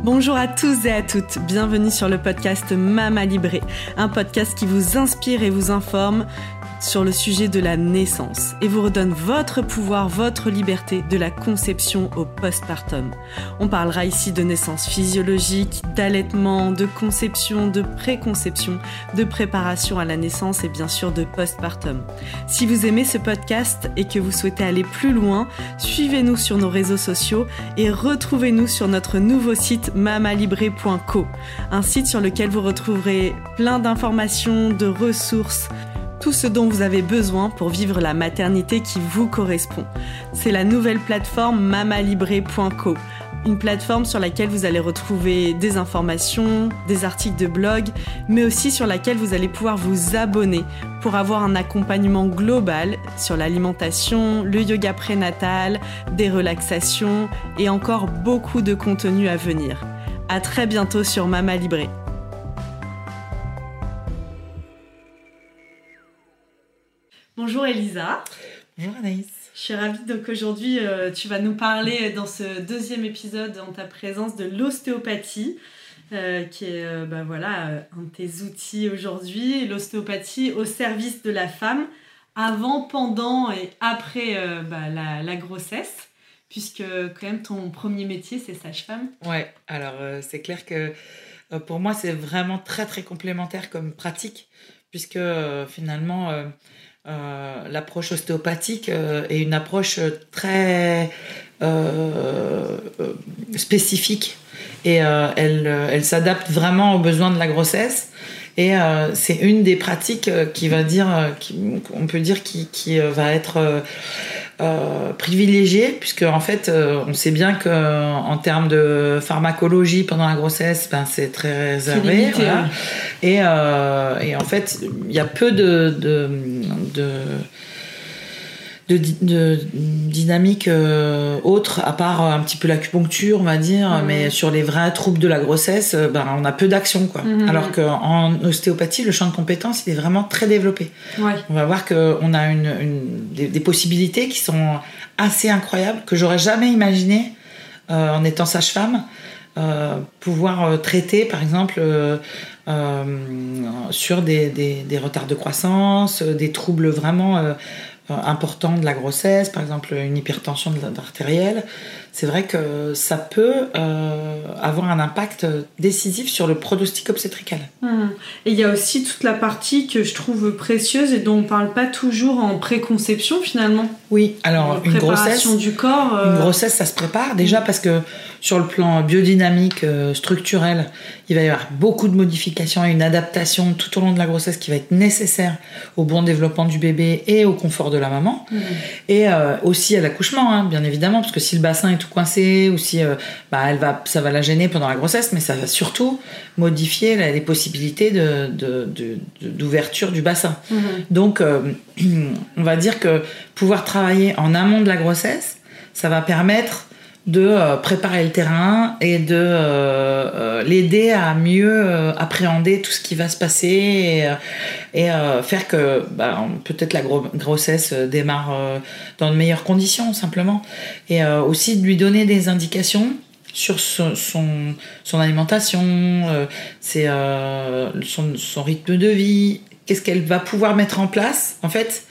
Bonjour à tous et à toutes, bienvenue sur le podcast Mama Libré, un podcast qui vous inspire et vous informe sur le sujet de la naissance et vous redonne votre pouvoir, votre liberté de la conception au postpartum. On parlera ici de naissance physiologique, d'allaitement, de conception, de préconception, de préparation à la naissance et bien sûr de postpartum. Si vous aimez ce podcast et que vous souhaitez aller plus loin, suivez-nous sur nos réseaux sociaux et retrouvez-nous sur notre nouveau site mamalibré.co, un site sur lequel vous retrouverez plein d'informations, de ressources, tout ce dont vous avez besoin pour vivre la maternité qui vous correspond. C'est la nouvelle plateforme mamalibré.co, une plateforme sur laquelle vous allez retrouver des informations, des articles de blog, mais aussi sur laquelle vous allez pouvoir vous abonner pour avoir un accompagnement global sur l'alimentation, le yoga prénatal, des relaxations et encore beaucoup de contenu à venir. À très bientôt sur Mama Libré. Bonjour Elisa. Bonjour Anaïs. Je suis ravie donc aujourd'hui euh, tu vas nous parler dans ce deuxième épisode en ta présence de l'ostéopathie. Euh, qui est euh, bah voilà, un de tes outils aujourd'hui, l'ostéopathie au service de la femme, avant, pendant et après bah, la, la, grossesse, puisque quand même ton premier métier c'est sage-femme. Ouais, alors c'est clair que pour moi c'est vraiment très très complémentaire comme pratique, puisque finalement euh, l'approche ostéopathique euh, est une approche très euh, spécifique et elle, elle s'adapte vraiment aux besoins de la grossesse. Et c'est une des pratiques qui va dire, on peut dire, qui, qui va être euh, privilégié puisque en fait on sait bien que en termes de pharmacologie pendant la grossesse ben, c'est très réservé et, et, en fait il y a peu de, de, de de, de dynamique euh, autre, à part un petit peu l'acupuncture, on va dire, mhm. mais sur les vrais troubles de la grossesse, euh, ben, on a peu d'action. quoi. Mhm. Alors qu'en ostéopathie, le champ de compétences, il est vraiment très développé. On va voir qu'on a une, une des, possibilités qui sont assez incroyables, que j'aurais jamais imaginé euh, en étant sage-femme. Euh, pouvoir traiter, par exemple, sur des, des, des, retards de croissance, des troubles vraiment euh, important de la grossesse, par exemple une hypertension artérielle, c'est vrai que ça peut euh, avoir un impact décisif sur le pronostic obstétrical. Hum. Et il y a aussi toute la partie que je trouve précieuse et dont on ne parle pas toujours en préconception finalement. Oui, alors une grossesse, du corps. Une euh, grossesse, ça se prépare déjà parce que sur le plan biodynamique, euh, structurel, il va y avoir beaucoup de modifications et une adaptation tout au long de la grossesse qui va être nécessaire au bon développement du bébé et au confort de la maman. Hum. Et aussi à l'accouchement, hein, bien évidemment, parce que si le bassin est tout coincée ou si euh, bah, elle va, ça va la gêner pendant la grossesse, mais ça va surtout modifier les possibilités d'ouverture de, du bassin. Mhm. Donc, euh, on va dire que pouvoir travailler en amont de la grossesse, ça va permettre de euh, préparer le terrain et de l'aider à mieux appréhender tout ce qui va se passer et, faire que bah, peut-être la grossesse démarre dans de meilleures conditions simplement. Et aussi de lui donner des indications sur son, son, alimentation, son, son, rythme de vie, qu'est-ce qu'elle va pouvoir mettre en place en fait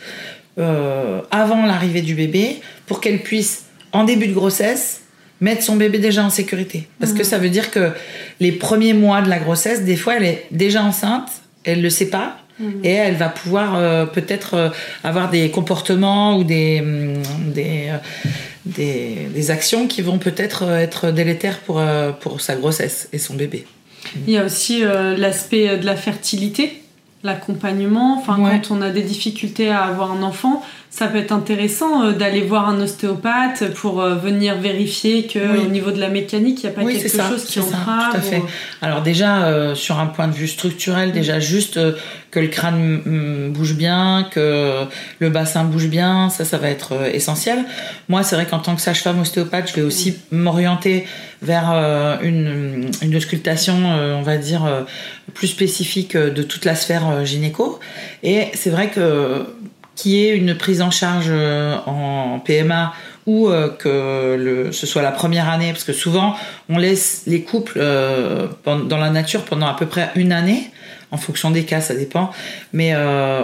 avant l'arrivée du bébé pour qu'elle puisse en début de grossesse mettre son bébé déjà en sécurité. Parce que mhm. ça veut dire que les premiers mois de la grossesse, des fois, elle est déjà enceinte, elle ne le sait pas, mhm. et elle va pouvoir euh, peut-être euh, avoir des comportements ou des, mm, euh, des, des, actions qui vont peut-être être délétères pour, pour sa grossesse et son bébé. Il y a aussi l'aspect de la fertilité l'accompagnement. Enfin, quand on a des difficultés à avoir un enfant, ça peut être intéressant euh, d'aller voir un ostéopathe pour euh, venir vérifier que au niveau de la mécanique, il n'y a pas quelque chose qui entrave. tout à fait. Alors déjà, euh, sur un point de vue structurel, déjà juste que le crâne mm, bouge bien, que le bassin bouge bien, ça, ça va être essentiel. Moi, c'est vrai qu'en tant que sage-femme ostéopathe, je vais aussi m'orienter vers une, une auscultation, on va dire, plus spécifique de toute la sphère gynéco. Et c'est vrai que qui est une prise en charge euh, en PMA ou euh, que le, ce soit la première année, parce que souvent on laisse les couples euh, dans la nature pendant à peu près une année, en fonction des cas, ça dépend, mais euh,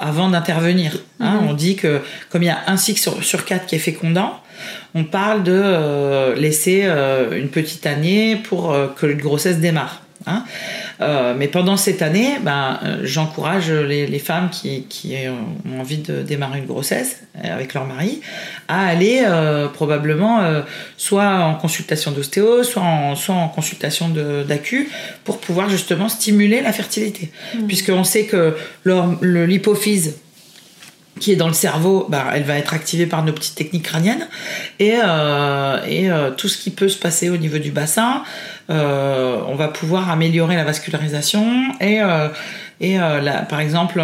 avant d'intervenir. Hein, mhm. On dit que comme il y a un cycle sur, sur quatre qui est fécondant, on parle de laisser une petite année pour que une grossesse démarre. Hein. Euh, mais pendant cette année, ben, euh, j'encourage les, femmes qui, ont envie de démarrer une grossesse euh, avec leur mari à aller probablement soit en consultation d'ostéo, soit en, soit en consultation d'acu pour pouvoir justement stimuler la fertilité. Mmh. Puisqu'on sait que l'hypophyse qui est dans le cerveau, bah, elle va être activée par nos petites techniques crâniennes et, euh, et euh, tout ce qui peut se passer au niveau du bassin, euh, on va pouvoir améliorer la vascularisation et, euh, et euh, par exemple,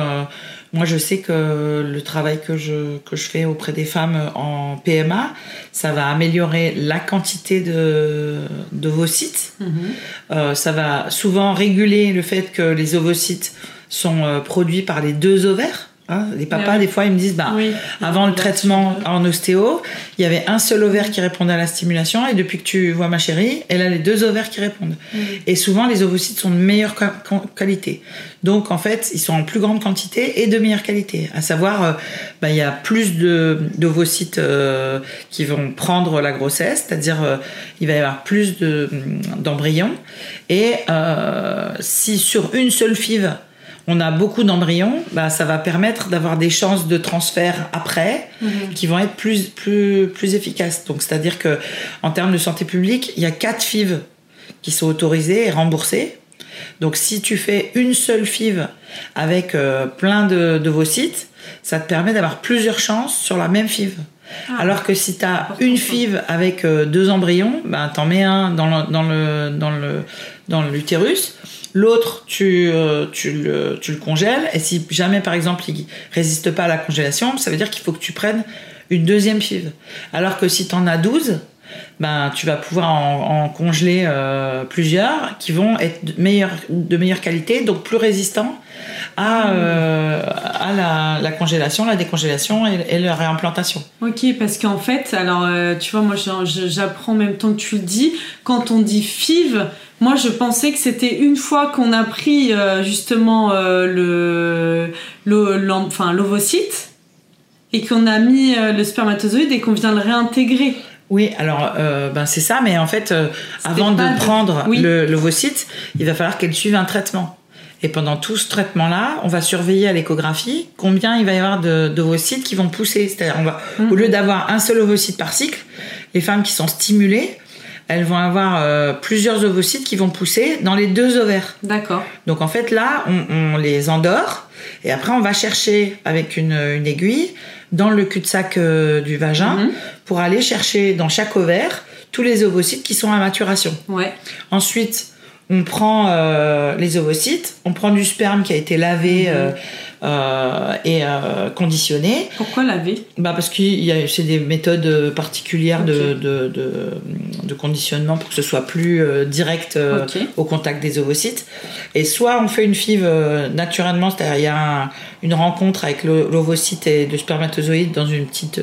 moi je sais que le travail que je, que je fais auprès des femmes en PMA, ça va améliorer la quantité de d'ovocytes, mm-hmm. ça va souvent réguler le fait que les ovocytes sont produits par les deux ovaires. Hein, les papas, des fois, ils me disent, bah, avant le traitement en ostéo, il y avait un seul ovaire qui répondait à la stimulation, et depuis que tu vois ma chérie, elle a les deux ovaires qui répondent. Et souvent, les ovocytes sont de meilleure qualité. Donc, en fait, ils sont en plus grande quantité et de meilleure qualité. À savoir, euh, bah, il y a plus d'ovocytes euh, qui vont prendre la grossesse, c'est-à-dire, euh, il va y avoir plus d'embryons. et si sur une seule FIV, on a beaucoup d'embryons, bah, ça va permettre d'avoir des chances de transfert après mhm. qui vont être plus, plus, plus efficaces. Donc, c'est-à-dire que en termes de santé publique, il y a quatre FIV qui sont autorisées et remboursées. Donc, si tu fais une seule FIV avec euh, plein de, de vos sites, ça te permet d'avoir plusieurs chances sur la même FIV. Ah. Alors que si tu as une FIV avec euh, deux embryons, ben, tu en mets un dans le, dans le, dans le, dans l'utérus L'autre, tu, euh, tu, le, tu le congèles. Et si jamais, par exemple, il résiste pas à la congélation, ça veut dire qu'il faut que tu prennes une deuxième FIV. Alors que si tu en as 12, ben, tu vas pouvoir en, congeler euh, plusieurs qui vont être de meilleure, de qualité, donc plus résistants à, euh, la, congélation, la décongélation et, la réimplantation. Ok, parce qu'en fait, alors tu vois, moi j'apprends en même temps que tu le dis, quand on dit FIV, moi, je pensais que c'était une fois qu'on a pris euh, justement euh, le, l'ovocyte et qu'on a mis euh, le spermatozoïde et qu'on vient le réintégrer. Oui, alors ben c'est ça, mais en fait, avant de prendre l'ovocyte, il va falloir qu'elle suive un traitement. Et pendant tout ce traitement-là, on va surveiller à l'échographie combien il va y avoir d'ovocytes qui vont pousser. C'est-à-dire, on va, au lieu d'avoir un seul ovocyte par cycle, les femmes qui sont stimulées, elles vont avoir euh, plusieurs ovocytes qui vont pousser dans les deux ovaires. D'accord. Donc en fait là, on, les endort et après on va chercher avec une, aiguille dans le cul-de-sac euh, du vagin mhm. pour aller chercher dans chaque ovaire tous les ovocytes qui sont à maturation. Ouais. Ensuite, on prend euh, les ovocytes, on prend du sperme qui a été lavé mhm. Euh, et euh, conditionné. Pourquoi laver? Bah Parce que c'est des méthodes particulières de, de, de, conditionnement pour que ce soit plus euh, direct au contact des ovocytes. Et soit on fait une FIV naturellement, c'est-à-dire il y a une rencontre avec l'ovocyte et le spermatozoïde dans une petite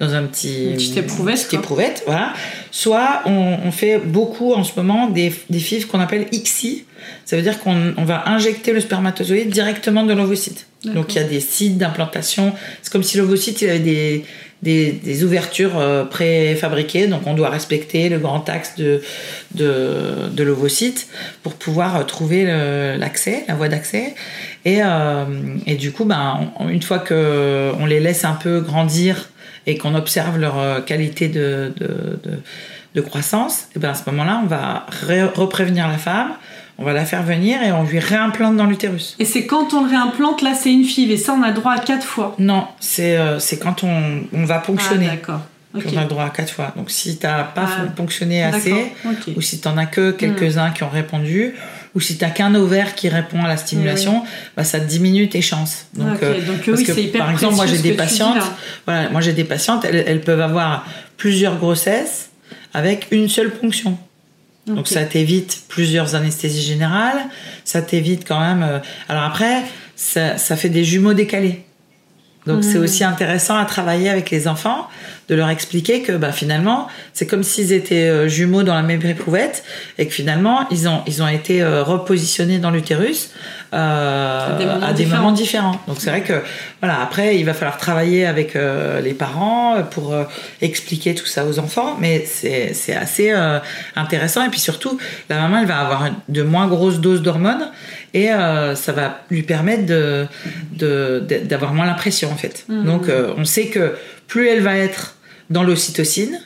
dans un petit une petite éprouvette, éprouvette voilà. Soit on, on, fait beaucoup en ce moment des, des FIV qu'on appelle XI ça veut dire qu'on va injecter le spermatozoïde directement dans l'ovocyte. Donc il y a des sites d'implantation. C'est comme si l'ovocyte il avait des, des, ouvertures euh, préfabriquées. Donc on doit respecter le grand axe de, de, de l'ovocyte pour pouvoir euh, trouver l'accès, la voie d'accès. Et, euh, et, du coup, ben, une fois qu'on les laisse un peu grandir et qu'on observe leur qualité de, de, de croissance, et ben à ce moment-là, on va reprévenir la femme on va la faire venir et on lui réimplante dans l'utérus. Et c'est quand on le réimplante, là c'est une FIV et ça on a droit à quatre fois Non, c'est euh, quand on, on, va ponctionner. Ah, d'accord. On a droit à quatre fois. Donc si tu n'as pas ah, ponctionné assez, ou si tu n'en as que quelques-uns qui ont répondu, ou si tu n'as qu'un ovaire qui répond à la stimulation, bah, ça diminue tes chances. Donc, euh, oui, que, hyper par exemple, moi j'ai des patientes, voilà, moi j'ai des patientes, elles peuvent avoir plusieurs grossesses avec une seule ponction. Donc ça t'évite plusieurs anesthésies générales, ça t'évite quand même. Euh, alors après, ça, ça, fait des jumeaux décalés. Donc c'est aussi intéressant à travailler avec les enfants, de leur expliquer que bah, finalement, c'est comme s'ils étaient euh, jumeaux dans la même éprouvette et que finalement, ils ont, ils ont été euh, repositionnés dans l'utérus euh, à des, moments, différents. Donc c'est vrai que voilà, après, il va falloir travailler avec les parents pour expliquer tout ça aux enfants, mais c'est assez intéressant. Et puis surtout, la maman, elle va avoir de moins grosses doses d'hormones et ça va lui permettre de d'avoir moins l'impression en fait. Mmh. Donc on sait que plus elle va être dans l'ocytocine,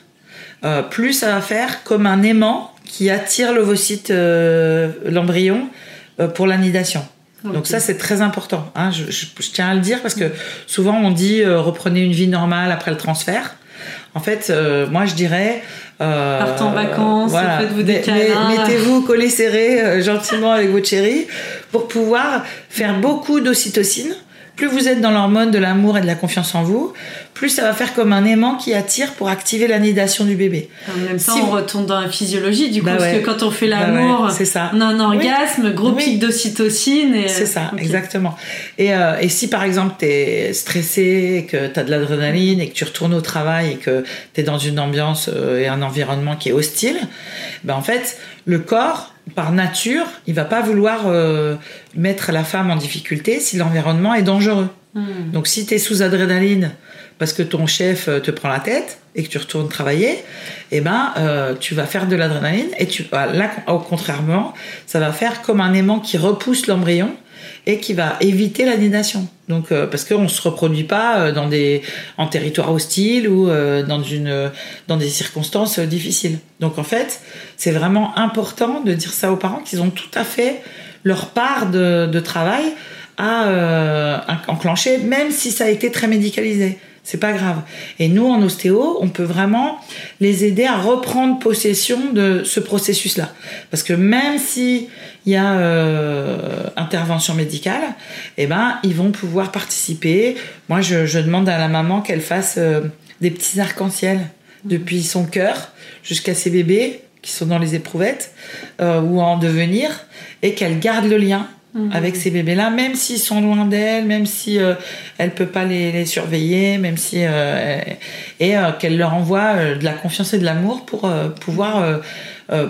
euh, plus ça va faire comme un aimant qui attire l'ovocyte, euh, l'embryon, euh, pour l'anidation. Donc ça, c'est très important. Hein. Je, tiens à le dire parce que souvent on dit reprenez une vie normale après le transfert. En fait, moi je dirais... Partez en vacances, faites-vous des câlins. Mettez-vous collés serrés gentiment avec votre chérie pour pouvoir faire beaucoup d'ocytocine plus vous êtes dans l'hormone de l'amour et de la confiance en vous, plus ça va faire comme un aimant qui attire pour activer l'anidation du bébé. En même temps, on retourne dans la physiologie, du coup, bah parce que quand on fait bah l'amour, on a un orgasme, gros pic d'ocytocine. C'est ça, exactement. Et, euh, et, si par exemple tu es stressé, que tu as de l'adrénaline et que tu retournes au travail et que tu es dans une ambiance euh, et un environnement qui est hostile, ben en fait, le corps par nature, il va pas vouloir euh, mettre la femme en difficulté si l'environnement est dangereux. Hmm. Donc si tu es sous adrénaline parce que ton chef euh, te prend la tête et que tu retournes travailler, eh ben euh, tu vas faire de l'adrénaline et tu là au contrairement, ça va faire comme un aimant qui repousse l'embryon et qui va éviter l'anidation. Donc, euh, parce qu'on ne se reproduit pas dans des, en territoire hostile ou dans, une, dans des circonstances difficiles. Donc, en fait, c'est vraiment important de dire ça aux parents qu'ils ont tout à fait leur part de travail à enclencher, même si ça a été très médicalisé. C'est pas grave. Et nous, en ostéo, on peut vraiment les aider à reprendre possession de ce processus-là. Parce que même si il y a euh, intervention médicale, eh ben, ils vont pouvoir participer. Moi, je, demande à la maman qu'elle fasse euh, des petits arcs-en-ciel depuis son cœur jusqu'à ses bébés qui sont dans les éprouvettes euh, ou en devenir et qu'elle garde le lien Mhm. avec ces bébés-là, même s'ils sont loin d'elle, même si euh, elle peut pas les, surveiller, même si euh, et euh, qu'elle leur envoie de la confiance et de l'amour pour pouvoir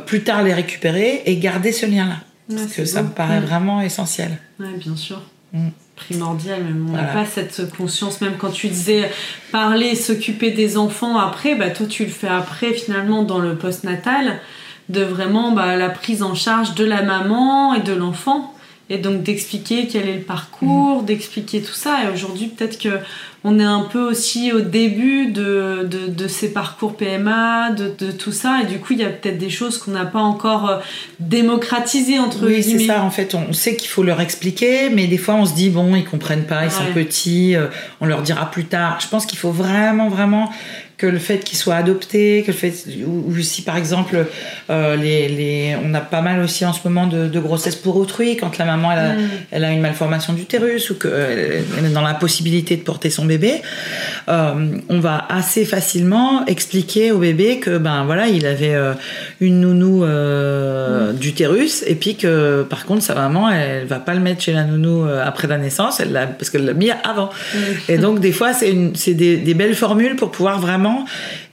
plus tard les récupérer et garder ce lien-là. Parce que ça me paraît vraiment essentiel. Oui, bien sûr. Mm. Primordial, même on n'a pas cette conscience, même quand tu disais parler, s'occuper des enfants après, bah toi tu le fais après finalement dans le postnatal, de vraiment bah, la prise en charge de la maman et de l'enfant et donc d'expliquer quel est le parcours, mm. d'expliquer tout ça. Et aujourd'hui, peut-être que on est un peu aussi au début de, de, ces parcours PMA, de, de, tout ça, et du coup, il y a peut-être des choses qu'on n'a pas encore euh, démocratisées entre Oui, c'est ça, en fait, on sait qu'il faut leur expliquer, mais des fois, on se dit, bon, ils comprennent pas, ils sont petits, euh, on leur dira plus tard. Je pense qu'il faut vraiment, vraiment que le fait qu'il soit adopté, que le fait ou, si par exemple euh, les, les, on a pas mal aussi en ce moment de, de grossesse pour autrui quand la maman elle a, mm. elle a une malformation d'utérus ou qu'elle est dans la possibilité de porter son bébé, euh, on va assez facilement expliquer au bébé que ben voilà il avait euh, une nounou euh, mm. d'utérus et puis que par contre sa maman elle va pas le mettre chez la nounou euh, après la naissance, elle l'a parce qu'elle l'a mis avant. Mm. Et donc des fois c'est c'est des, des belles formules pour pouvoir vraiment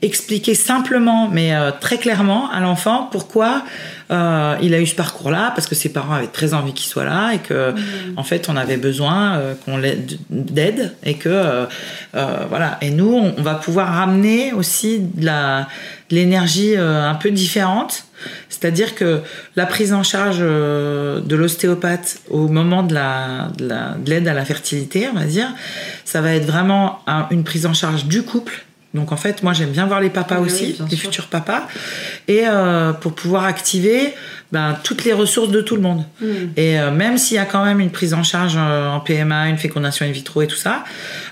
expliquer simplement, mais euh, très clairement à l'enfant pourquoi euh, il a eu ce parcours-là, parce que ses parents avaient très envie qu'il soit là et que, mmh. en fait, on avait besoin euh, qu'on l'aide d'aide et que, voilà. Et nous, on, va pouvoir ramener aussi de la l'énergie un peu différente. C'est-à-dire que la prise en charge de l'ostéopathe au moment de l'aide à la fertilité, on va dire, ça va être vraiment une prise en charge du couple donc en fait, moi j'aime bien voir les papas aussi, les futurs papas, et euh, pour pouvoir activer ben, toutes les ressources de tout le monde. Hmm. Et euh, même s'il y a quand même une prise en charge euh, en PMA, une fécondation in vitro et tout ça,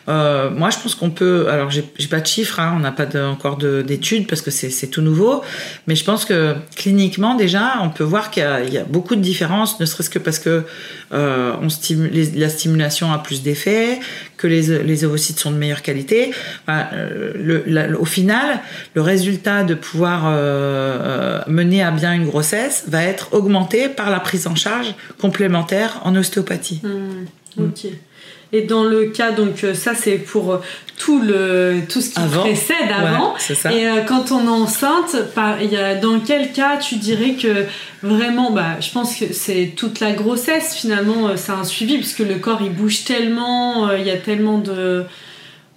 moi je pense qu'on peut. Alors j'ai pas de chiffres, hein, on n'a pas de, encore d'études parce que c'est tout nouveau, mais je pense que cliniquement déjà, on peut voir qu'il y, y, a beaucoup de différences, ne serait-ce que parce que on stimule, la stimulation a plus d'effets, que les, les, ovocytes sont de meilleure qualité. le, au final, le résultat de pouvoir mener à bien une grossesse va être augmenté par la prise en charge complémentaire en ostéopathie. Hmm, ok. Et dans le cas, donc euh, ça c'est pour euh, tout le tout ce qui précède avant. ça. Et euh, quand on est enceinte, il y a, dans quel cas tu dirais que vraiment, bah, je pense que c'est toute la grossesse finalement, c'est un suivi puisque le corps il bouge tellement, il y a tellement de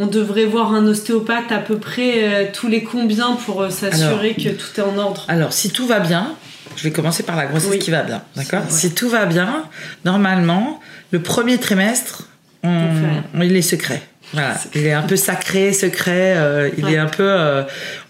on devrait voir un ostéopathe à peu près tous les combien pour s'assurer que tout est en ordre. Alors, si tout va bien, je vais commencer par la grossesse qui va bien, d'accord Si tout va bien, normalement, le premier trimestre, il est secret. Il est un peu sacré, secret. Euh, il est un peu, euh,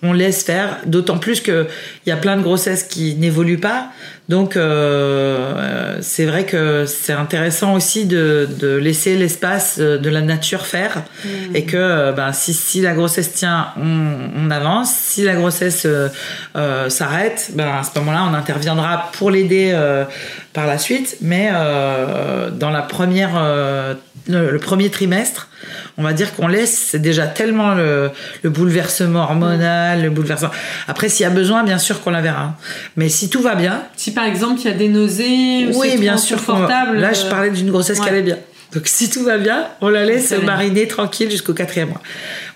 on laisse faire. D'autant plus que il y a plein de grossesses qui n'évoluent pas. Donc euh, c'est vrai que c'est intéressant aussi de, laisser l'espace de la nature faire mmh. et que ben, si, si la grossesse tient, on, avance. Si la grossesse s'arrête, ben, à ce moment-là, on interviendra pour l'aider par la suite. Mais dans la première, le premier trimestre on va dire qu'on laisse, c'est déjà tellement le, bouleversement hormonal, le bouleversement. Après, s'il y a besoin, bien sûr qu'on la verra. Mais si tout va bien. Si par exemple il y a des nausées, ou oui, bien sûr. Confortable, là, je euh, parlais d'une grossesse qui allait bien. Donc si tout va bien, on la laisse mariner tranquille jusqu'au quatrième mois.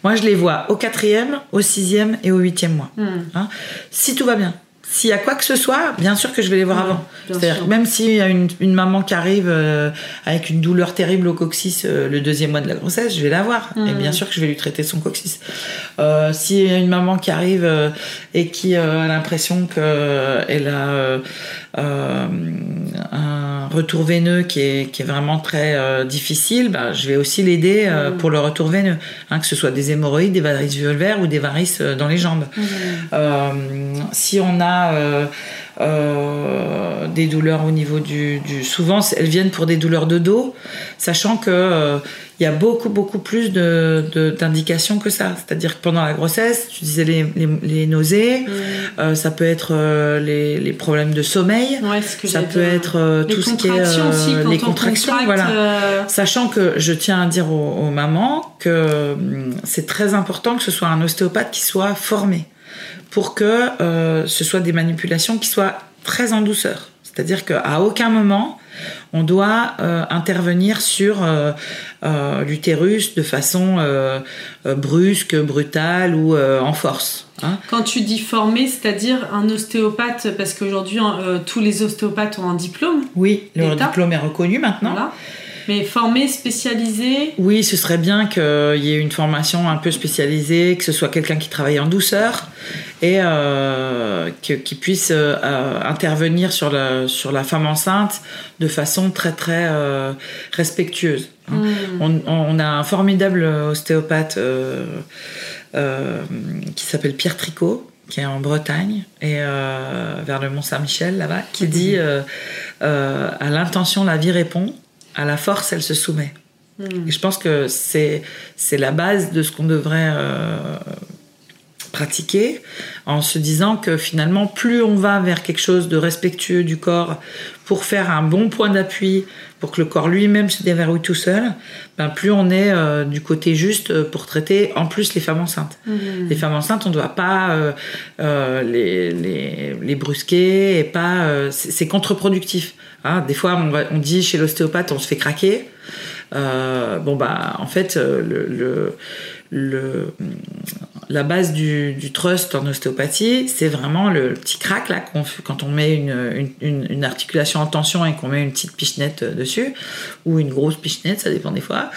Moi, je les vois au quatrième, au sixième et au huitième mois. Hmm. Hein. si tout va bien. S'il y a quoi que ce soit, bien sûr que je vais les voir avant. C'est-à-dire même s'il y a une, maman qui arrive euh, avec une douleur terrible au coccyx euh, le deuxième mois de la grossesse, je vais la voir. Et bien sûr que je vais lui traiter son coccyx. Euh, s'il y a une maman qui arrive et qui a l'impression qu'elle a un retour veineux qui est, qui est vraiment très difficile, bah, je vais aussi l'aider pour le retour veineux. Hein, que ce soit des hémorroïdes, des varices vulvaires ou des varices dans les jambes. Si on a euh, euh, des douleurs au niveau du, Souvent, elles viennent pour des douleurs de dos, sachant que euh, il y a beaucoup, beaucoup plus d'indications de, que ça. C'est-à-dire que pendant la grossesse, tu disais les, nausées, ça peut être les, problèmes de sommeil, ça peut être tout ce qui est les contractions. voilà. Sachant que je tiens à dire aux mamans que hum, c'est très important que ce soit un ostéopathe qui soit formé pour que euh, ce soit des manipulations qui soient très en douceur. C'est-à-dire qu'à aucun moment, on doit euh, intervenir sur euh, l'utérus de façon brusque, brutale ou en force. Hein. Quand tu dis formé, c'est-à-dire un ostéopathe, parce qu'aujourd'hui tous les ostéopathes ont un diplôme. Oui, leur diplôme est reconnu maintenant. Voilà. Mais formé, spécialisé Oui, ce serait bien qu'il y ait une formation un peu spécialisée, que ce soit quelqu'un qui travaille en douceur et euh, qui puisse euh, intervenir sur la, sur la femme enceinte de façon très très euh, respectueuse. Hein. Hmm. On, a un formidable ostéopathe qui s'appelle Pierre Tricot qui est en Bretagne et vers le Mont Saint-Michel là-bas, qui dit à l'intention la vie répond à la force, elle se soumet. Hmm. Et je pense que c'est, la base de ce qu'on devrait euh, pratiquer en se disant que finalement, plus on va vers quelque chose de respectueux du corps pour faire un bon point d'appui, pour que le corps lui-même se déverrouille tout seul, ben plus on est euh, du côté juste pour traiter en plus les femmes enceintes. Hmm. Les femmes enceintes, on ne doit pas euh, les, les, les, brusquer et pas. c'est contre-productif. Hein, des fois, on, dit chez l'ostéopathe, on se fait craquer. Euh, bon, bah, en fait, euh, le, la base du, trust en ostéopathie, c'est vraiment le petit crack là quand on met une, articulation en tension et qu'on met une petite pichenette dessus ou une grosse pichenette, ça dépend des fois.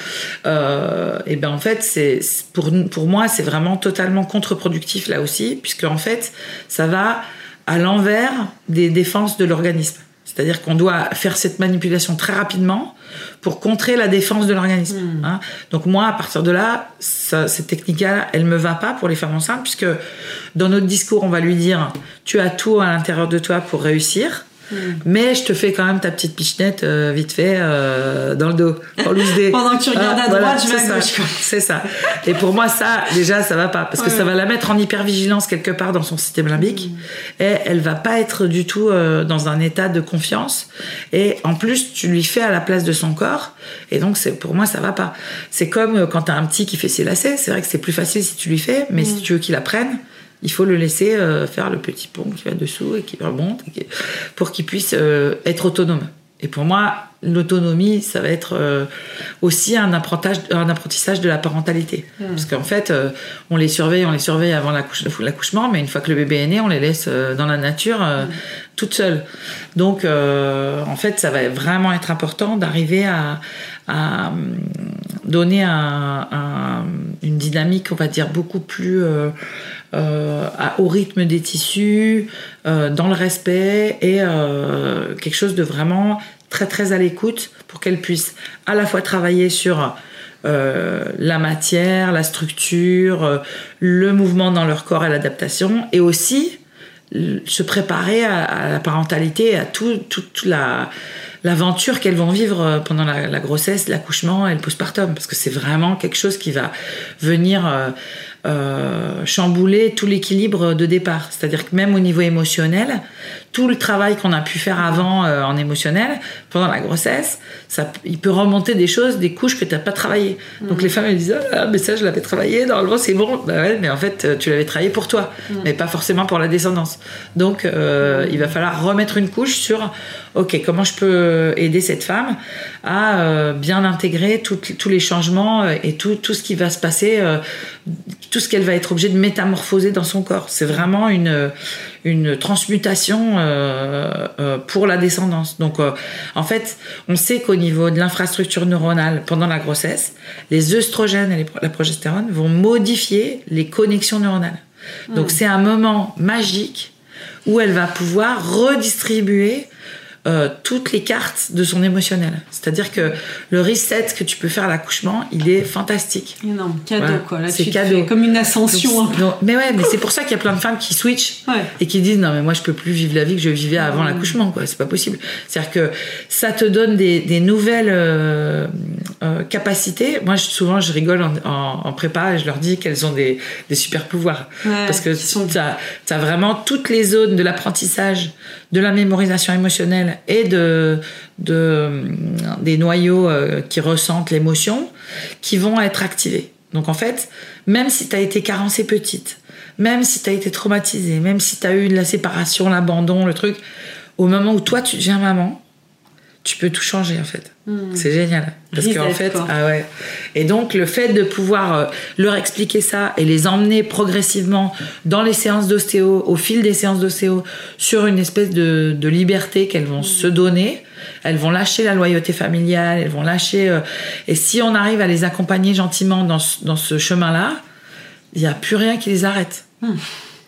Euh, et ben en fait, c'est pour pour moi, c'est vraiment totalement contre-productif là aussi, puisque en fait, ça va à l'envers des défenses de l'organisme. C'est-à-dire qu'on doit faire cette manipulation très rapidement pour contrer la défense de l'organisme. Hmm. Hein. Donc moi, à partir de là, cette technique-là, elle me va pas pour les femmes enceintes, puisque dans notre discours, on va lui dire, tu as tout à l'intérieur de toi pour réussir. Hmm. Mais je te fais quand même ta petite pichenette euh, vite fait euh, dans le dos, Pendant que tu regardes à ah, droite, je vais à gauche. C'est ça. Et pour moi, ça, déjà, ça va pas. Parce que ça va la mettre en hypervigilance quelque part dans son système limbique. Hmm. Et elle va pas être du tout euh, dans un état de confiance. Et en plus, tu lui fais à la place de son corps. Et donc, pour moi, ça va pas. C'est comme quand tu as un petit qui fait ses lacets. C'est vrai que c'est plus facile si tu lui fais. Mais si hmm. tu veux qu'il apprenne, il faut le laisser euh, faire le petit pont qui va dessous et qui remonte pour qu'il puisse euh, être autonome. Et pour moi, l'autonomie, ça va être euh, aussi un apprentissage, un apprentissage de la parentalité. Hmm. Parce qu'en fait, euh, on les surveille, on les surveille avant l'accouchement, mais une fois que le bébé est né, on les laisse euh, dans la nature hmm. toutes seules. Donc, en fait, ça va vraiment être important d'arriver à, donner une dynamique, on va dire, beaucoup plus au rythme des tissus, dans le respect et quelque chose de vraiment très très à l'écoute pour qu'elle puisse à la fois travailler sur euh, la matière, la structure, euh, le mouvement dans leur corps et l'adaptation, et aussi se préparer à, la parentalité, à toute la l'aventure qu'elles vont vivre euh, pendant la, grossesse, l'accouchement et le postpartum, parce que c'est vraiment quelque chose qui va venir euh, chambouler tout l'équilibre de départ. C'est-à-dire que même au niveau émotionnel, tout le travail qu'on a pu faire avant euh, en émotionnel, pendant la grossesse, ça, il peut remonter des choses, des couches que tu n'as pas travaillées. Donc les femmes elles disent ah, mais ça je l'avais travaillé, normalement c'est bon. Bah ouais, mais en fait euh, tu l'avais travaillé pour toi, mais pas forcément pour la descendance. Donc il va falloir remettre une couche sur ok comment je peux aider cette femme à bien intégrer tous les changements et tout, tout ce qui va se passer tout ce qu'elle va être obligée de métamorphoser dans son corps. C'est vraiment une, une transmutation euh, euh, pour la descendance. Donc, euh, en fait, on sait qu'au niveau de l'infrastructure neuronale pendant la grossesse, les œstrogènes et la progestérone vont modifier les connexions neuronales. Donc, c'est un moment magique où elle va pouvoir redistribuer euh, toutes les cartes de son émotionnel. C'est-à-dire que le reset que tu peux faire à l'accouchement, il est fantastique. Énorme, cadeau quoi. c'est cadeau. Comme une ascension. mais ouais, mais c'est pour ça qu'il y a plein de femmes qui switchent et qui disent non mais moi je peux plus vivre la vie que je vivais avant l'accouchement quoi. C'est pas possible. C'est-à-dire que ça te donne des, nouvelles euh, euh, capacités. Moi souvent je rigole en, prépa et je leur dis qu'elles ont des, super pouvoirs parce que tu as vraiment toutes les zones de l'apprentissage, de la mémorisation émotionnelle et de, des noyaux euh, qui ressentent l'émotion qui vont être activés. Donc en fait, même si tu as été carencée petite, même si tu as été traumatisée, même si tu as eu de la séparation, l'abandon, le truc, au moment où toi tu deviens maman, tu peux tout changer en fait. Hmm. C'est génial. Parce qu'en fait, ah ouais. Et donc le fait de pouvoir euh, leur expliquer ça et les emmener progressivement dans les séances d'ostéo, au fil des séances d'ostéo, sur une espèce de, liberté qu'elles vont hmm. se donner, elles vont lâcher la loyauté familiale, elles vont lâcher. Euh, et si on arrive à les accompagner gentiment dans ce, chemin-là, il n'y a plus rien qui les arrête. Hmm.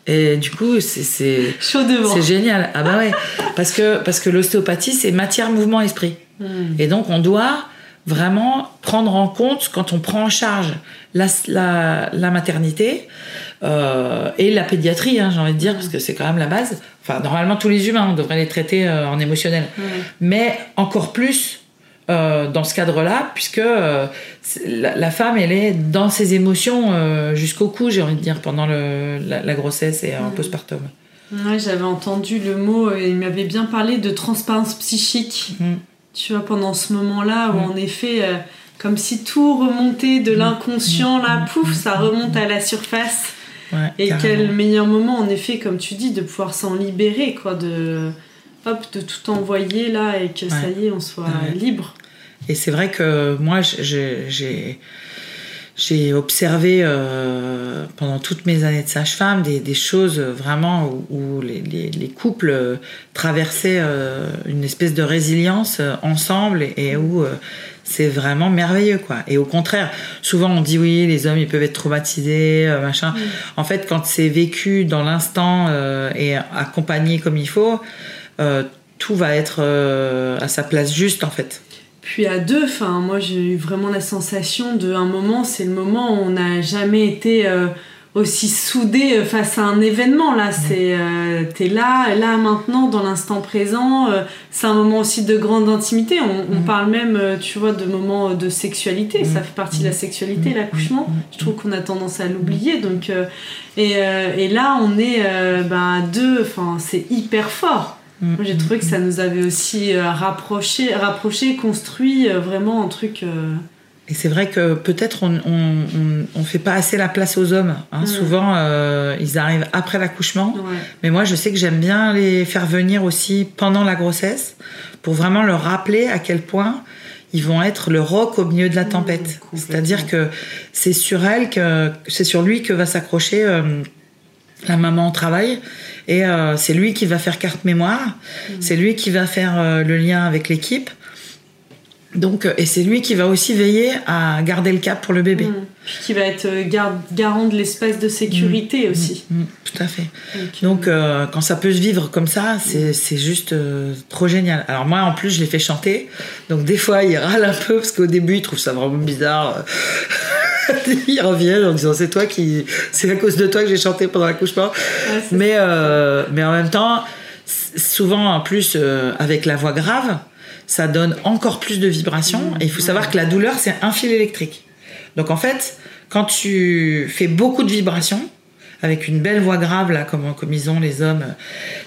Et du coup, c'est c'est génial. Ah bah ouais, parce que parce que l'ostéopathie c'est matière, mouvement, esprit. Hmm. Et donc on doit vraiment prendre en compte quand on prend en charge la, la, maternité euh, et la pédiatrie, hein, j'ai envie de dire, parce que c'est quand même la base. Enfin, normalement tous les humains on devrait les traiter euh, en émotionnel, hmm. mais encore plus euh, dans ce cadre-là, puisque euh, la, femme, elle est dans ses émotions euh, jusqu'au cou, j'ai envie de dire, pendant la, grossesse et en postpartum. Ouais, j'avais entendu le mot, il m'avait bien parlé de transparence psychique, mm. tu vois, pendant ce moment-là, où mm. en effet, comme si tout remontait de mm. l'inconscient, là, pouf, ça remonte à la surface. et quel meilleur moment, en effet, comme tu dis, de pouvoir s'en libérer, quoi, de de tout envoyer là et que ça y est, on soit libre. Et c'est vrai que moi, j'ai j'ai observé euh, pendant toutes mes années de sage-femme des, des, choses vraiment où, les, les, couples traversaient euh, une espèce de résilience euh, ensemble et, où c'est vraiment merveilleux quoi. Et au contraire, souvent on dit oui, les hommes ils peuvent être traumatisés, machin. En fait, quand c'est vécu dans l'instant et accompagné comme il faut, tout va être euh, à sa place juste en fait. Puis à deux, enfin moi j'ai eu vraiment la sensation de un moment, c'est le moment où on n'a jamais été euh, aussi soudé face à un événement là. C'est t'es là, là maintenant dans l'instant présent. c'est un moment aussi de grande intimité. On, mm. parle même, tu vois, de moments de sexualité. Ça mm. fait partie de la sexualité, mm. l'accouchement. Je trouve qu'on a tendance à l'oublier. Donc et, et, là on est à deux. Enfin c'est hyper fort. Mm. Moi, j'ai trouvé que ça nous avait aussi euh, rapproché, rapproché construit euh, vraiment un truc euh, Et c'est vrai que peut-être on, on, on, fait pas assez la place aux hommes. Hein. Mm. Souvent, euh, ils arrivent après l'accouchement. Mais moi, je sais que j'aime bien les faire venir aussi pendant la grossesse pour vraiment leur rappeler à quel point ils vont être le roc au milieu de la mm, tempête. C'est-à-dire que c'est sur elle que c'est sur lui que va s'accrocher euh, la maman au travail et euh, c'est lui qui va faire carte mémoire. Mm. C'est lui qui va faire le lien avec l'équipe. Donc, euh, et c'est lui qui va aussi veiller à garder le cap pour le bébé. Mmh. Qui va être euh, garant de l'espace de sécurité mmh. aussi. Mmh. Tout à fait. Donc, euh, quand ça peut se vivre comme ça, c'est juste trop génial. Alors moi, en plus, je l'ai fait chanter. Donc des fois, il râle un peu parce qu'au début, il trouve ça vraiment bizarre. Il revient en disant c'est toi qui c'est à cause de toi que j'ai chanté pendant l'accouchement mais mais en même temps souvent en plus avec la voix grave ça donne encore plus de vibrations. Et il faut savoir que la douleur, c'est un fil électrique. Donc en fait, quand tu fais beaucoup de vibrations, avec une belle voix grave, là, comme, comme ils ont les hommes,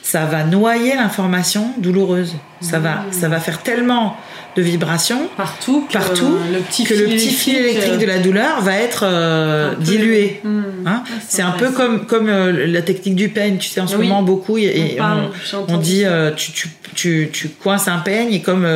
ça va noyer l'information douloureuse. Ça va, ça va faire tellement de vibrations partout que, partout, le, petit que le petit fil électrique de la douleur va être euh, dilué. Hmm. Hein ah, c'est un peu comme, comme euh, la technique du peigne, tu sais, en ce moment beaucoup, et, on, dit euh, tu, tu, tu, tu, coinces un peigne et comme